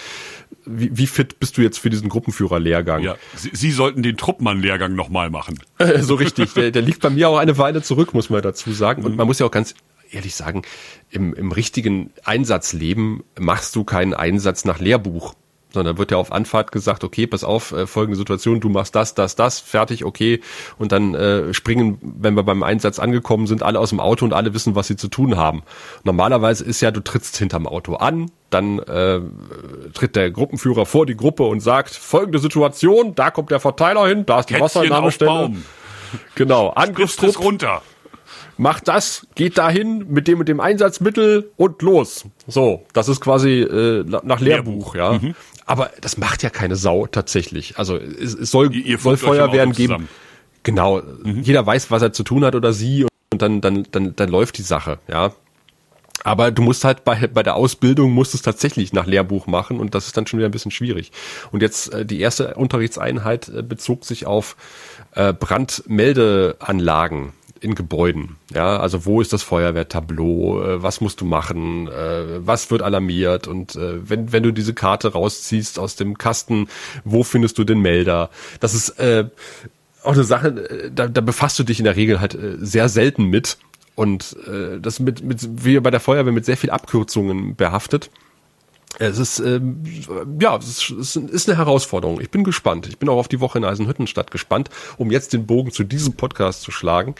wie, wie fit bist du jetzt für diesen Gruppenführerlehrgang? Ja, sie, sie sollten den Truppmann-Lehrgang nochmal machen. so richtig. Der, der liegt bei mir auch eine Weile zurück, muss man dazu sagen. Und man muss ja auch ganz ehrlich sagen, im, im richtigen Einsatzleben machst du keinen Einsatz nach Lehrbuch sondern wird ja auf Anfahrt gesagt, okay, pass auf, äh, folgende Situation, du machst das, das, das, fertig, okay. Und dann äh, springen, wenn wir beim Einsatz angekommen sind, alle aus dem Auto und alle wissen, was sie zu tun haben. Normalerweise ist ja, du trittst hinterm Auto an, dann äh, tritt der Gruppenführer vor die Gruppe und sagt, folgende Situation, da kommt der Verteiler hin, da ist die Wasserentnahmestelle. Genau, Angriffstrupp. runter macht das, geht dahin mit dem und dem Einsatzmittel und los. So, das ist quasi äh, nach Lehrbuch, Lehrbuch. ja. Mhm. Aber das macht ja keine Sau tatsächlich. Also es, es soll, ihr, ihr soll Feuerwehren geben. Genau, mhm. jeder weiß, was er zu tun hat oder sie und dann, dann, dann, dann läuft die Sache, ja. Aber du musst halt bei, bei der Ausbildung musst es tatsächlich nach Lehrbuch machen und das ist dann schon wieder ein bisschen schwierig. Und jetzt äh, die erste Unterrichtseinheit äh, bezog sich auf äh, Brandmeldeanlagen in Gebäuden. Ja, also wo ist das Feuerwehrtableau? Äh, was musst du machen? Äh, was wird alarmiert? Und äh, wenn, wenn du diese Karte rausziehst aus dem Kasten, wo findest du den Melder? Das ist äh, auch eine Sache, da, da befasst du dich in der Regel halt sehr selten mit. Und äh, das mit, mit, wie bei der Feuerwehr mit sehr viel Abkürzungen behaftet. Es ist, ähm, ja, es ist, es ist eine Herausforderung. Ich bin gespannt. Ich bin auch auf die Woche in Eisenhüttenstadt gespannt, um jetzt den Bogen zu diesem Podcast zu schlagen.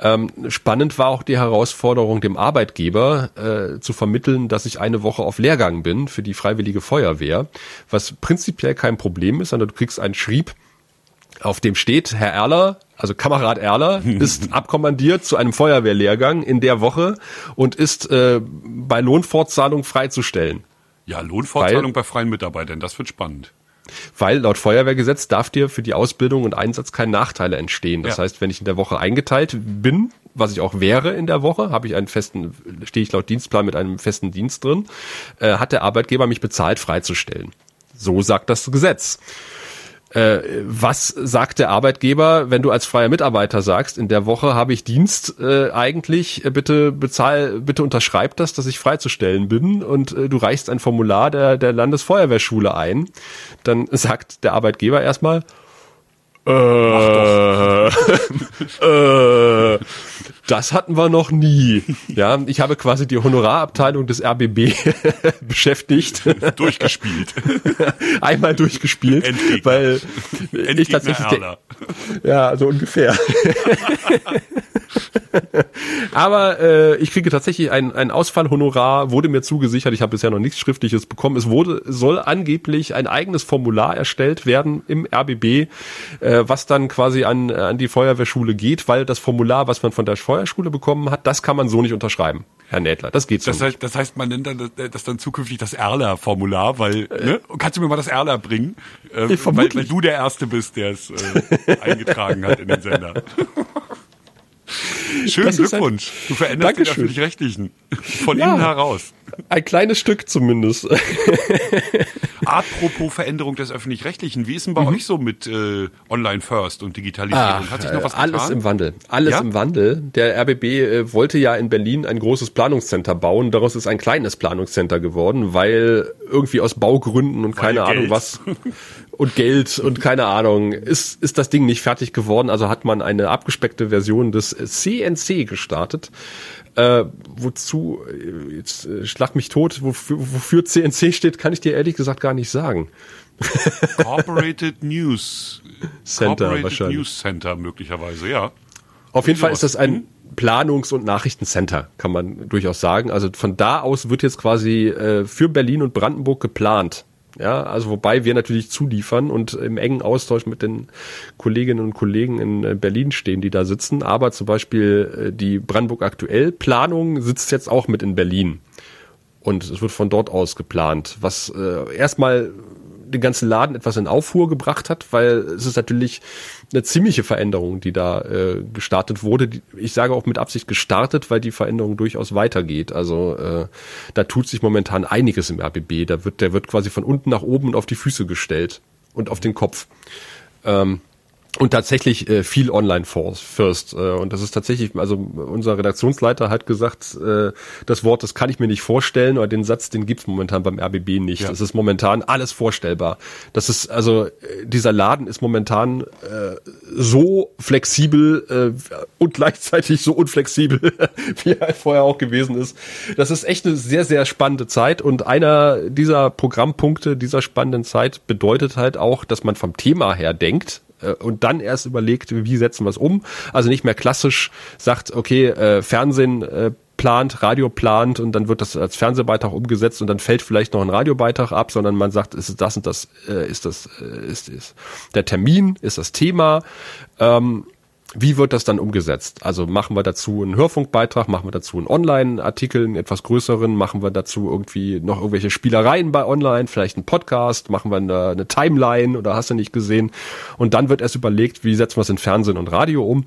Ähm, spannend war auch die Herausforderung, dem Arbeitgeber äh, zu vermitteln, dass ich eine Woche auf Lehrgang bin für die Freiwillige Feuerwehr, was prinzipiell kein Problem ist, sondern du kriegst einen Schrieb, auf dem steht, Herr Erler, also Kamerad Erler, ist abkommandiert zu einem Feuerwehrlehrgang in der Woche und ist äh, bei Lohnfortzahlung freizustellen. Ja, Lohnfortzahlung bei freien Mitarbeitern, das wird spannend. Weil laut Feuerwehrgesetz darf dir für die Ausbildung und Einsatz keine Nachteile entstehen. Das ja. heißt, wenn ich in der Woche eingeteilt bin, was ich auch wäre in der Woche, habe ich einen festen, stehe ich laut Dienstplan mit einem festen Dienst drin, äh, hat der Arbeitgeber mich bezahlt, freizustellen. So sagt das Gesetz. Äh, was sagt der Arbeitgeber, wenn du als freier Mitarbeiter sagst, in der Woche habe ich Dienst äh, eigentlich, äh, bitte bezahl, bitte unterschreib das, dass ich freizustellen bin und äh, du reichst ein Formular der, der Landesfeuerwehrschule ein, dann sagt der Arbeitgeber erstmal, Äh, äh, das hatten wir noch nie. Ja, ich habe quasi die Honorarabteilung des RBB beschäftigt. Durchgespielt. Einmal durchgespielt, Endgegner. weil Endgegner ich tatsächlich Erler. ja, so ungefähr. Aber äh, ich kriege tatsächlich ein, ein Ausfallhonorar, wurde mir zugesichert. Ich habe bisher noch nichts Schriftliches bekommen. Es wurde, soll angeblich ein eigenes Formular erstellt werden im RBB, äh, was dann quasi an, an die Feuerwehrschule geht, weil das Formular, was man von der Feuerschule bekommen hat, das kann man so nicht unterschreiben, Herr Nädler. Das geht so Das nicht. heißt, das heißt, man nennt dann das, das dann zukünftig das Erler-Formular, weil, ne? Kannst du mir mal das Erler bringen? Äh, weil, weil du der Erste bist, der es äh, eingetragen hat in den Sender. Schönen ist ein- Glückwunsch. Du veränderst den. Öffentlich-Rechtlichen. Von Ja. innen heraus. Ein kleines Stück zumindest. Apropos Veränderung des Öffentlich-Rechtlichen, wie ist denn bei Mhm. euch so mit äh, Online First und Digitalisierung? Hat sich noch was äh, alles getan? im Wandel. Alles Ja? im Wandel. Der RBB äh, wollte ja in Berlin ein großes Planungscenter bauen. Daraus ist ein kleines Planungscenter geworden, weil irgendwie aus Baugründen und keine Geld. Ahnung was und Geld und keine Ahnung ist ist das Ding nicht fertig geworden. Also hat man eine abgespeckte Version des CNC gestartet. Äh, wozu, äh, jetzt äh, schlag mich tot, wofür, wofür CNC steht, kann ich dir ehrlich gesagt gar nicht sagen. Corporated News Center Corporated wahrscheinlich. News Center möglicherweise, ja. Auf jeden Fall ist das ein Planungs- und Nachrichtencenter, kann man durchaus sagen. Also von da aus wird jetzt quasi äh, für Berlin und Brandenburg geplant. Ja, also wobei wir natürlich zuliefern und im engen Austausch mit den Kolleginnen und Kollegen in äh, Berlin stehen, die da sitzen. Aber zum Beispiel äh, die Brandenburg aktuell Planung sitzt jetzt auch mit in Berlin. Und es wird von dort aus geplant, was äh, erstmal den ganzen Laden etwas in Aufruhr gebracht hat, weil es ist natürlich eine ziemliche Veränderung, die da äh, gestartet wurde. Ich sage auch mit Absicht gestartet, weil die Veränderung durchaus weitergeht. Also äh, da tut sich momentan einiges im RBB. Da wird, der wird quasi von unten nach oben und auf die Füße gestellt und auf den Kopf. Ähm, und tatsächlich äh, viel online first. Äh, und das ist tatsächlich, also unser Redaktionsleiter hat gesagt, äh, das Wort, das kann ich mir nicht vorstellen, oder den Satz, den gibt's momentan beim RBB nicht. Ja. Es ist momentan alles vorstellbar. Das ist, also äh, dieser Laden ist momentan äh, so flexibel äh, und gleichzeitig so unflexibel, wie er vorher auch gewesen ist. Das ist echt eine sehr, sehr spannende Zeit. Und einer dieser Programmpunkte dieser spannenden Zeit bedeutet halt auch, dass man vom Thema her denkt äh, und dann erst überlegt, wie setzen wir es um. Also nicht mehr klassisch sagt, okay, äh, Fernsehen äh, plant, Radio plant und dann wird das als Fernsehbeitrag umgesetzt und dann fällt vielleicht noch ein Radiobeitrag ab, sondern man sagt, ist das und das, ist das, äh, ist, ist der Termin, ist das Thema. Ähm, wie wird das dann umgesetzt? Also machen wir dazu einen Hörfunkbeitrag, machen wir dazu einen Online-Artikel, einen etwas größeren, machen wir dazu irgendwie noch irgendwelche Spielereien bei Online, vielleicht einen Podcast, machen wir eine, eine Timeline oder hast du nicht gesehen? Und dann wird erst überlegt, wie setzen wir es in Fernsehen und Radio um?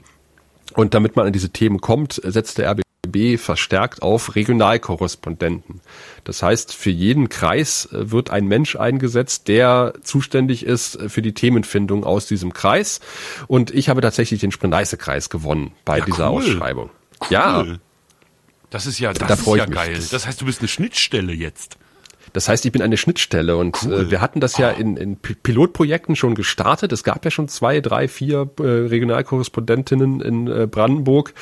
Und damit man an diese Themen kommt, setzt der RBB verstärkt auf Regionalkorrespondenten. Das heißt, für jeden Kreis äh, wird ein Mensch eingesetzt, der zuständig ist äh, für die Themenfindung aus diesem Kreis. Und ich habe tatsächlich den Spree-Neiße-Kreis gewonnen bei Ja, dieser cool. Ausschreibung. Ja, Cool. Das ist ja, das Da ist ja geil. Das- Das heißt, du bist eine Schnittstelle jetzt. Das heißt, ich bin eine Schnittstelle und Cool. äh, wir hatten das ja in, in P- Pilotprojekten schon gestartet. Es gab ja schon zwei, drei, vier äh, Regionalkorrespondentinnen in äh, Brandenburg.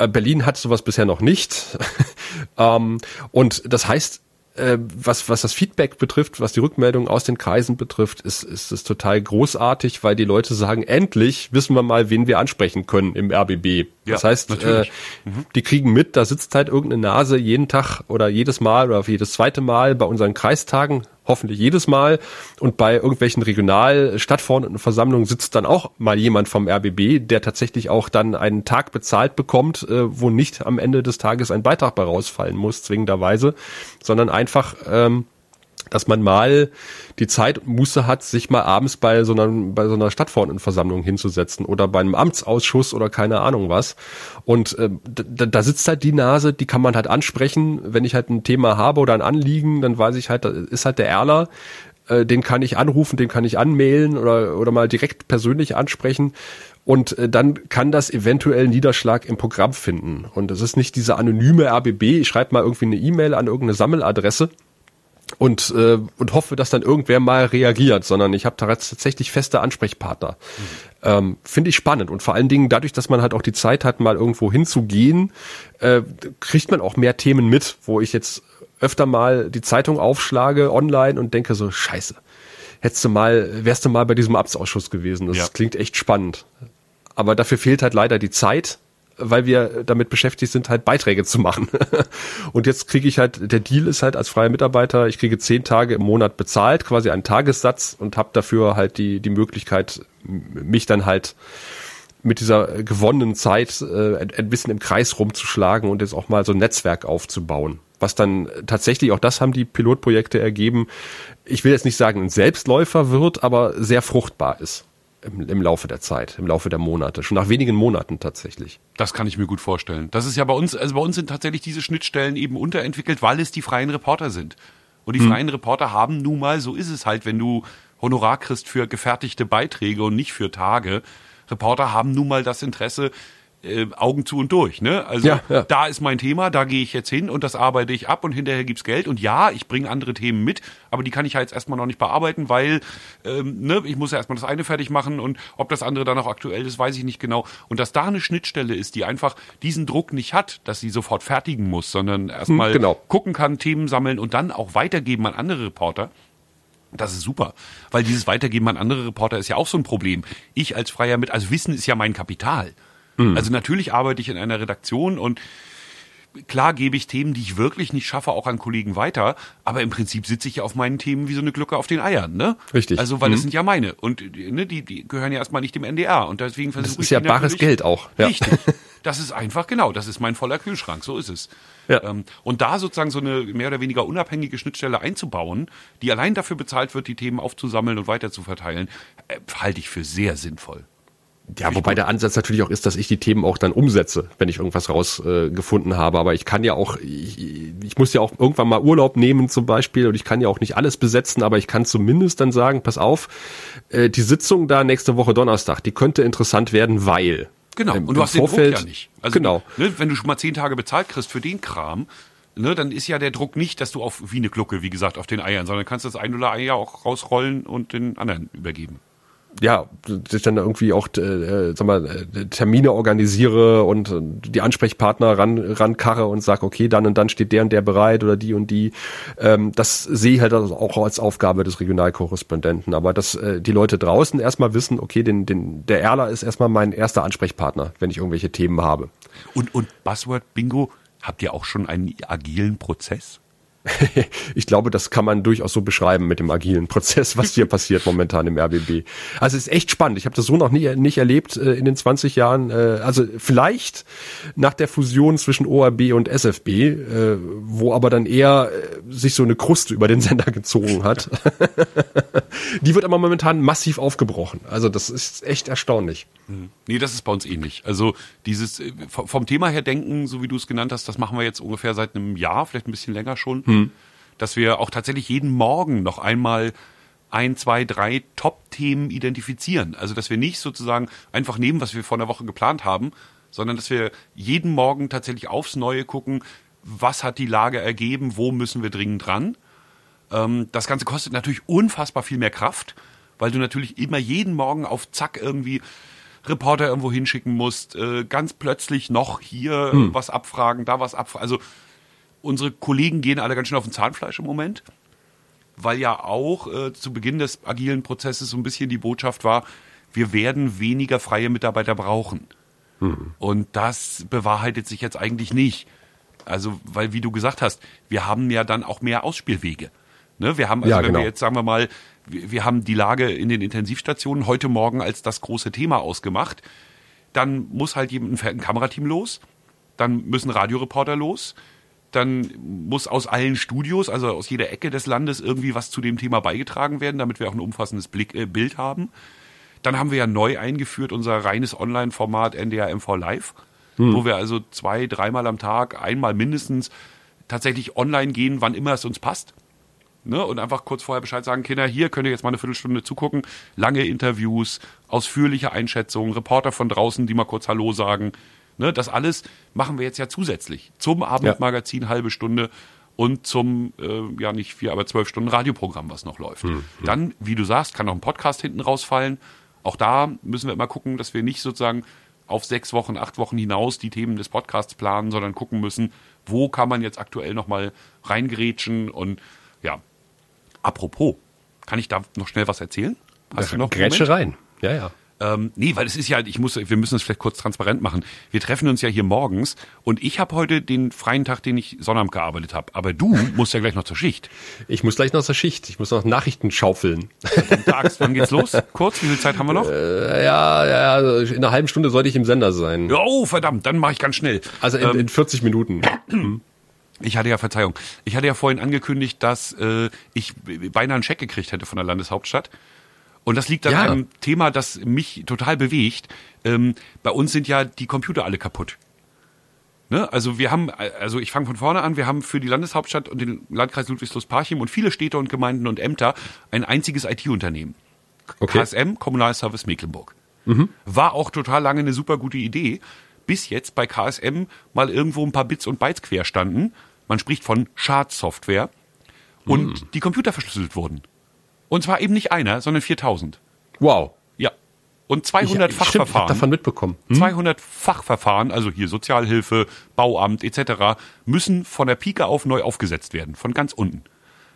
Äh, Berlin hat sowas bisher noch nicht. ähm, und das heißt, äh, was, was das Feedback betrifft, was die Rückmeldung aus den Kreisen betrifft, ist, ist es total großartig, weil die Leute sagen, endlich wissen wir mal, wen wir ansprechen können im RBB. Ja, das heißt, äh, natürlich. die kriegen mit, da sitzt halt irgendeine Nase jeden Tag oder jedes Mal oder jedes zweite Mal bei unseren Kreistagen, hoffentlich jedes Mal. Und bei irgendwelchen Regional-Stadtverordnetenversammlungen sitzt dann auch mal jemand vom RBB, der tatsächlich auch dann einen Tag bezahlt bekommt, äh, wo nicht am Ende des Tages ein Beitrag bei rausfallen muss, zwingenderweise, sondern einfach ähm, dass man mal die Zeit und Muße hat, sich mal abends bei so einer, bei so einer Stadtverordnetenversammlung hinzusetzen oder bei einem Amtsausschuss oder keine Ahnung was. Und äh, da, da sitzt halt die Nase, die kann man halt ansprechen. Wenn ich halt ein Thema habe oder ein Anliegen, dann weiß ich halt, da ist halt der Erler, äh, den kann ich anrufen, den kann ich anmailen oder, oder mal direkt persönlich ansprechen. Und äh, dann kann das eventuell Niederschlag im Programm finden. Und es ist nicht diese anonyme RBB, ich schreibe mal irgendwie eine E-Mail an irgendeine Sammeladresse, und, äh, und hoffe, dass dann irgendwer mal reagiert, sondern ich habe da tatsächlich feste Ansprechpartner. Mhm. Ähm, Finde ich spannend und vor allen Dingen dadurch, dass man halt auch die Zeit hat, mal irgendwo hinzugehen, äh, kriegt man auch mehr Themen mit, wo ich jetzt öfter mal die Zeitung aufschlage online und denke so, scheiße, hättest du mal, wärst du mal bei diesem Amtsausschuss gewesen. Das ja. klingt echt spannend. Aber dafür fehlt halt leider die Zeit weil wir damit beschäftigt sind, halt Beiträge zu machen. und jetzt kriege ich halt, der Deal ist halt als freier Mitarbeiter, ich kriege zehn Tage im Monat bezahlt, quasi einen Tagessatz und habe dafür halt die, die Möglichkeit, mich dann halt mit dieser gewonnenen Zeit äh, ein bisschen im Kreis rumzuschlagen und jetzt auch mal so ein Netzwerk aufzubauen. Was dann tatsächlich, auch das haben die Pilotprojekte ergeben, ich will jetzt nicht sagen ein Selbstläufer wird, aber sehr fruchtbar ist im, im Laufe der Zeit, im Laufe der Monate, schon nach wenigen Monaten tatsächlich. Das kann ich mir gut vorstellen. Das ist ja bei uns, also bei uns sind tatsächlich diese Schnittstellen eben unterentwickelt, weil es die freien Reporter sind. Und die hm. freien Reporter haben nun mal, so ist es halt, wenn du Honorar kriegst für gefertigte Beiträge und nicht für Tage. Reporter haben nun mal das Interesse, äh, Augen zu und durch. Ne? Also ja, ja. da ist mein Thema, da gehe ich jetzt hin und das arbeite ich ab und hinterher gibt's Geld. Und ja, ich bringe andere Themen mit, aber die kann ich ja jetzt erstmal noch nicht bearbeiten, weil ähm, ne, ich muss ja erstmal das eine fertig machen und ob das andere dann auch aktuell ist, weiß ich nicht genau. Und dass da eine Schnittstelle ist, die einfach diesen Druck nicht hat, dass sie sofort fertigen muss, sondern erstmal hm, genau. gucken kann, Themen sammeln und dann auch weitergeben an andere Reporter. Das ist super, weil dieses Weitergeben an andere Reporter ist ja auch so ein Problem. Ich als Freier mit, also Wissen ist ja mein Kapital. Mhm. Also natürlich arbeite ich in einer Redaktion und klar gebe ich Themen, die ich wirklich nicht schaffe, auch an Kollegen weiter, aber im Prinzip sitze ich ja auf meinen Themen wie so eine Glocke auf den Eiern, ne? Richtig. Also, weil mhm. das sind ja meine und ne, die, die gehören ja erstmal nicht dem NDR und deswegen versuche ich Das ist ja bares Geld auch. Ja. Richtig. Das ist einfach, genau, das ist mein voller Kühlschrank, so ist es. Ja. Ähm, und da sozusagen so eine mehr oder weniger unabhängige Schnittstelle einzubauen, die allein dafür bezahlt wird, die Themen aufzusammeln und weiter zu verteilen, äh, halte ich für sehr sinnvoll. Ja, wobei der Ansatz natürlich auch ist, dass ich die Themen auch dann umsetze, wenn ich irgendwas rausgefunden äh, habe. Aber ich kann ja auch, ich, ich muss ja auch irgendwann mal Urlaub nehmen zum Beispiel und ich kann ja auch nicht alles besetzen, aber ich kann zumindest dann sagen, pass auf, äh, die Sitzung da nächste Woche Donnerstag, die könnte interessant werden, weil. Genau, und du hast Vorfeld, den Druck ja nicht. Also, genau. Ne, wenn du schon mal zehn Tage bezahlt kriegst für den Kram, ne, dann ist ja der Druck nicht, dass du auf wie eine Glucke, wie gesagt, auf den Eiern, sondern kannst das ein oder ein Jahr auch rausrollen und den anderen übergeben ja, sich dann irgendwie auch, äh, äh, sag mal, äh, Termine organisiere und äh, die Ansprechpartner ran, rankarre und sag, okay, dann und dann steht der und der bereit oder die und die. Ähm, das sehe ich halt auch als Aufgabe des Regionalkorrespondenten. Aber dass äh, die Leute draußen erstmal wissen, okay, den, den, der Erler ist erstmal mein erster Ansprechpartner, wenn ich irgendwelche Themen habe. Und, und Buzzword Bingo, habt ihr auch schon einen agilen Prozess? ich glaube, das kann man durchaus so beschreiben mit dem agilen Prozess, was hier passiert momentan im RBB. Also es ist echt spannend. Ich habe das so noch nie, nicht erlebt äh, in den 20 Jahren. Äh, also vielleicht nach der Fusion zwischen ORB und SFB, äh, wo aber dann eher äh, sich so eine Kruste über den Sender gezogen hat. Die wird aber momentan massiv aufgebrochen. Also das ist echt erstaunlich. Mhm. Nee, das ist bei uns ähnlich. Also dieses äh, vom Thema her denken, so wie du es genannt hast, das machen wir jetzt ungefähr seit einem Jahr, vielleicht ein bisschen länger schon hm. dass wir auch tatsächlich jeden Morgen noch einmal ein, zwei, drei Top-Themen identifizieren. Also dass wir nicht sozusagen einfach nehmen, was wir vor einer Woche geplant haben, sondern dass wir jeden Morgen tatsächlich aufs Neue gucken, was hat die Lage ergeben, wo müssen wir dringend dran. Ähm, das Ganze kostet natürlich unfassbar viel mehr Kraft, weil du natürlich immer jeden Morgen auf Zack irgendwie Reporter irgendwo hinschicken musst, äh, ganz plötzlich noch hier hm. was abfragen, da was abfragen. Also unsere Kollegen gehen alle ganz schön auf den Zahnfleisch im Moment, weil ja auch äh, zu Beginn des agilen Prozesses so ein bisschen die Botschaft war, wir werden weniger freie Mitarbeiter brauchen. Mhm. Und das bewahrheitet sich jetzt eigentlich nicht. Also, weil, wie du gesagt hast, wir haben ja dann auch mehr Ausspielwege. Ne? Wir haben, also ja, wenn genau. wir jetzt sagen wir mal, wir, wir haben die Lage in den Intensivstationen heute Morgen als das große Thema ausgemacht, dann muss halt jemand ein Kamerateam los, dann müssen Radioreporter los, dann muss aus allen Studios, also aus jeder Ecke des Landes, irgendwie was zu dem Thema beigetragen werden, damit wir auch ein umfassendes Blick, äh, Bild haben. Dann haben wir ja neu eingeführt unser reines Online-Format NDR MV Live, hm. wo wir also zwei, dreimal am Tag, einmal mindestens tatsächlich online gehen, wann immer es uns passt. Ne? Und einfach kurz vorher Bescheid sagen, Kinder, hier könnt ihr jetzt mal eine Viertelstunde zugucken. Lange Interviews, ausführliche Einschätzungen, Reporter von draußen, die mal kurz Hallo sagen. Ne, das alles machen wir jetzt ja zusätzlich zum Abendmagazin, ja. halbe Stunde. und zum, äh, ja nicht vier, aber zwölf Stunden Radioprogramm, was noch läuft. Mhm. Dann, wie du sagst, kann noch ein Podcast hinten rausfallen. Auch da müssen wir immer gucken, dass wir nicht sozusagen auf sechs Wochen, acht Wochen hinaus die Themen des Podcasts planen, sondern gucken müssen, wo kann man jetzt aktuell nochmal reingerätschen und ja. Apropos, kann ich da noch schnell was erzählen? Hast du noch Grätsche rein. Ja, ja. Ähm, nee, weil es ist ja, ich muss, wir müssen es vielleicht kurz transparent machen. Wir treffen uns ja hier morgens und ich habe heute den freien Tag, den ich Sonnabend gearbeitet habe. Aber du musst ja gleich noch zur Schicht. Ich muss gleich noch zur Schicht. Ich muss noch Nachrichten schaufeln. Tags, wann geht's los? Kurz, wie viel Zeit haben wir noch? Äh, ja, ja, also in einer halben Stunde sollte ich im Sender sein. Oh, verdammt, dann mache ich ganz schnell. Also in, ähm, in 40 Minuten. Ich hatte ja Verzeihung. Ich hatte ja vorhin angekündigt, dass äh, ich beinahe einen Scheck gekriegt hätte von der Landeshauptstadt. Und das liegt an ja. einem Thema, das mich total bewegt. Ähm, bei uns sind ja die Computer alle kaputt. Ne? Also wir haben, also ich fange von vorne an, wir haben für die Landeshauptstadt und den Landkreis Ludwigslust-Parchim und viele Städte und Gemeinden und Ämter ein einziges IT-Unternehmen. Okay. KSM, Kommunalservice Mecklenburg. Mhm. War auch total lange eine super gute Idee, bis jetzt bei KSM mal irgendwo ein paar Bits und Bytes quer standen. Man spricht von Schadsoftware und mhm. die Computer verschlüsselt wurden. Und zwar eben nicht einer, sondern 4000. Wow. Ja. Und 200 ich, Fachverfahren. Stimmt, ich davon mitbekommen. Hm? 200 Fachverfahren, also hier Sozialhilfe, Bauamt etc., müssen von der Pike auf neu aufgesetzt werden, von ganz unten.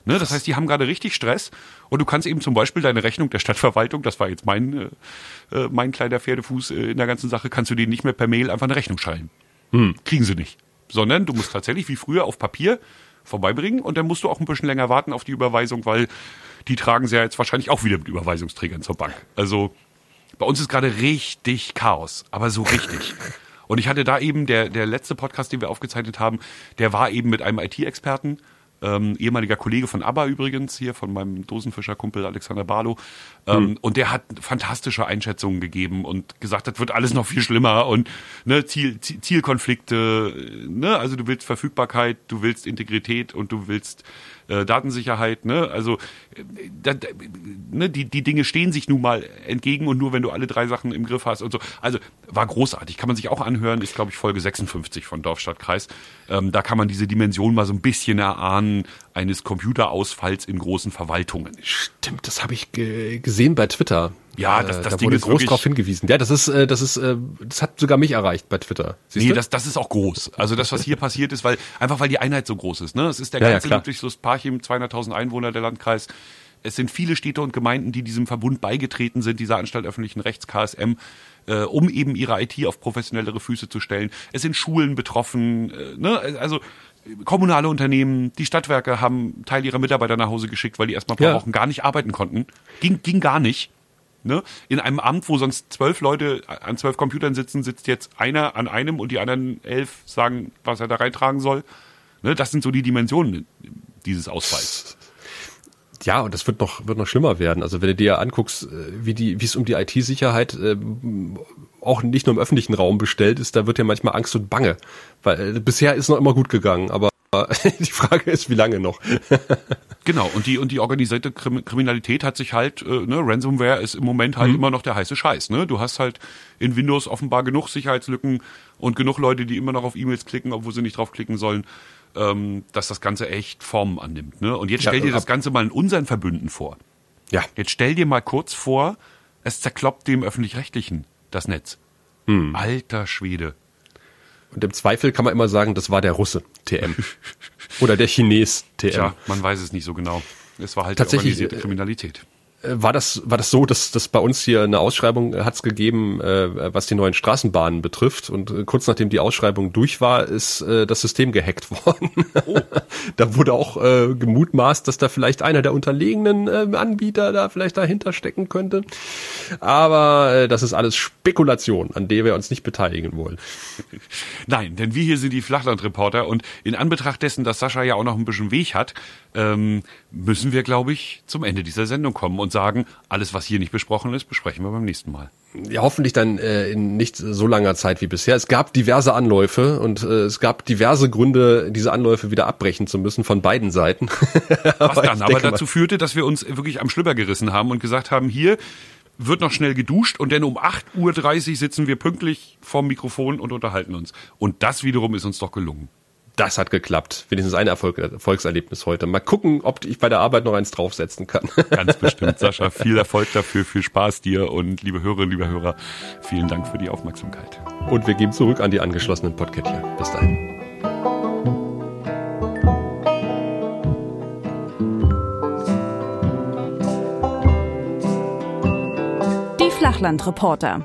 Ne, das heißt, die haben gerade richtig Stress und du kannst eben zum Beispiel deine Rechnung der Stadtverwaltung, das war jetzt mein, äh, äh mein kleiner Pferdefuß äh, in der ganzen Sache, kannst du denen nicht mehr per Mail einfach eine Rechnung schreiben. Hm. Kriegen sie nicht. Sondern du musst tatsächlich wie früher auf Papier vorbeibringen und dann musst du auch ein bisschen länger warten auf die Überweisung, weil die tragen sie ja jetzt wahrscheinlich auch wieder mit Überweisungsträgern zur Bank. Also bei uns ist gerade richtig Chaos, aber so richtig. Und ich hatte da eben, der, der letzte Podcast, den wir aufgezeichnet haben, der war eben mit einem IT-Experten, ähm, ehemaliger Kollege von ABBA übrigens, hier von meinem Dosenfischerkumpel Alexander Barlow. Ähm, mhm. Und der hat fantastische Einschätzungen gegeben und gesagt, das wird alles noch viel schlimmer und ne, Ziel, Zielkonflikte, ne, also du willst Verfügbarkeit, du willst Integrität und du willst äh, Datensicherheit, ne? Also äh, da, ne, die, die Dinge stehen sich nun mal entgegen und nur wenn du alle drei Sachen im Griff hast und so. Also war großartig, kann man sich auch anhören, ist glaube ich Folge 56 von Dorfstadtkreis. Ähm, da kann man diese Dimension mal so ein bisschen erahnen eines Computerausfalls in großen Verwaltungen. Stimmt, das habe ich ge gesehen bei Twitter. Ja, das, das da Ding wurde ist groß darauf hingewiesen. Ja, das ist, äh, das ist, äh, das hat sogar mich erreicht bei Twitter. Siehst nee, du? das, das ist auch groß. Also das, was hier passiert ist, weil einfach weil die Einheit so groß ist. Ne, es ist der ganze ja, Ludwigslust Parchim, 200.000 Einwohner der Landkreis. Es sind viele Städte und Gemeinden, die diesem Verbund beigetreten sind, dieser Anstalt öffentlichen Rechts KSM, äh, um eben ihre IT auf professionellere Füße zu stellen. Es sind Schulen betroffen. Äh, ne? Also kommunale Unternehmen, die Stadtwerke haben Teil ihrer Mitarbeiter nach Hause geschickt, weil die erstmal ein paar ja. Wochen gar nicht arbeiten konnten. Ging, ging gar nicht. Ne? In einem Amt, wo sonst zwölf Leute an zwölf Computern sitzen, sitzt jetzt einer an einem und die anderen elf sagen, was er da reintragen soll. Ne? Das sind so die Dimensionen dieses Ausfalls. Ja, und das wird noch, wird noch schlimmer werden. Also wenn du dir anguckst, äh, wie die, wie es um die IT-Sicherheit äh, auch nicht nur im öffentlichen Raum bestellt ist, da wird ja manchmal Angst und Bange. Weil äh, bisher ist noch immer gut gegangen, aber die Frage ist, wie lange noch? genau, und die, und die organisierte Kriminalität hat sich halt, äh, ne, Ransomware ist im Moment halt mhm. immer noch der heiße Scheiß. Ne? Du hast halt in Windows offenbar genug Sicherheitslücken und genug Leute, die immer noch auf E-Mails klicken, obwohl sie nicht draufklicken sollen, ähm, dass das Ganze echt Formen annimmt. Ne? Und jetzt stell ja, dir das Ganze mal in unseren Verbünden vor. Ja. Jetzt stell dir mal kurz vor, es zerkloppt dem Öffentlich-Rechtlichen das Netz. Hm. Alter Schwede. Und im Zweifel kann man immer sagen, das war der Russe, TM. Oder der Chines, TM. Tja, man weiß es nicht so genau. Es war halt Tatsächlich, die organisierte Kriminalität. Äh, war das, war das so, dass, dass bei uns hier eine Ausschreibung hat es gegeben, äh, was die neuen Straßenbahnen betrifft. Und äh, kurz nachdem die Ausschreibung durch war, ist äh, das System gehackt worden. Oh. da wurde auch äh, gemutmaßt, dass da vielleicht einer der unterlegenen äh, Anbieter da vielleicht dahinter stecken könnte. Aber äh, das ist alles Spekulation, an der wir uns nicht beteiligen wollen. Nein, denn wir hier sind die Flachlandreporter und in Anbetracht dessen, dass Sascha ja auch noch ein bisschen Weg hat, ähm, müssen wir, glaube ich, zum Ende dieser Sendung kommen und sagen, alles, was hier nicht besprochen ist, besprechen wir beim nächsten Mal. Ja, hoffentlich dann äh, in nicht so langer Zeit wie bisher. Es gab diverse Anläufe und äh, es gab diverse Gründe, diese Anläufe wieder abbrechen zu müssen von beiden Seiten. was dann aber dazu führte, dass wir uns wirklich am Schlüpper gerissen haben und gesagt haben, hier wird noch schnell geduscht und dann um 8.30 Uhr sitzen wir pünktlich vorm Mikrofon und unterhalten uns. Und das wiederum ist uns doch gelungen. Das hat geklappt. Wenigstens ein Erfolg, Erfolgserlebnis heute. Mal gucken, ob ich bei der Arbeit noch eins draufsetzen kann. Ganz bestimmt, Sascha. Viel Erfolg dafür, viel Spaß dir und liebe Hörerinnen, liebe Hörer, vielen Dank für die Aufmerksamkeit. Und wir geben zurück an die angeschlossenen Podcaster. Bis dahin. Die Flachlandreporter.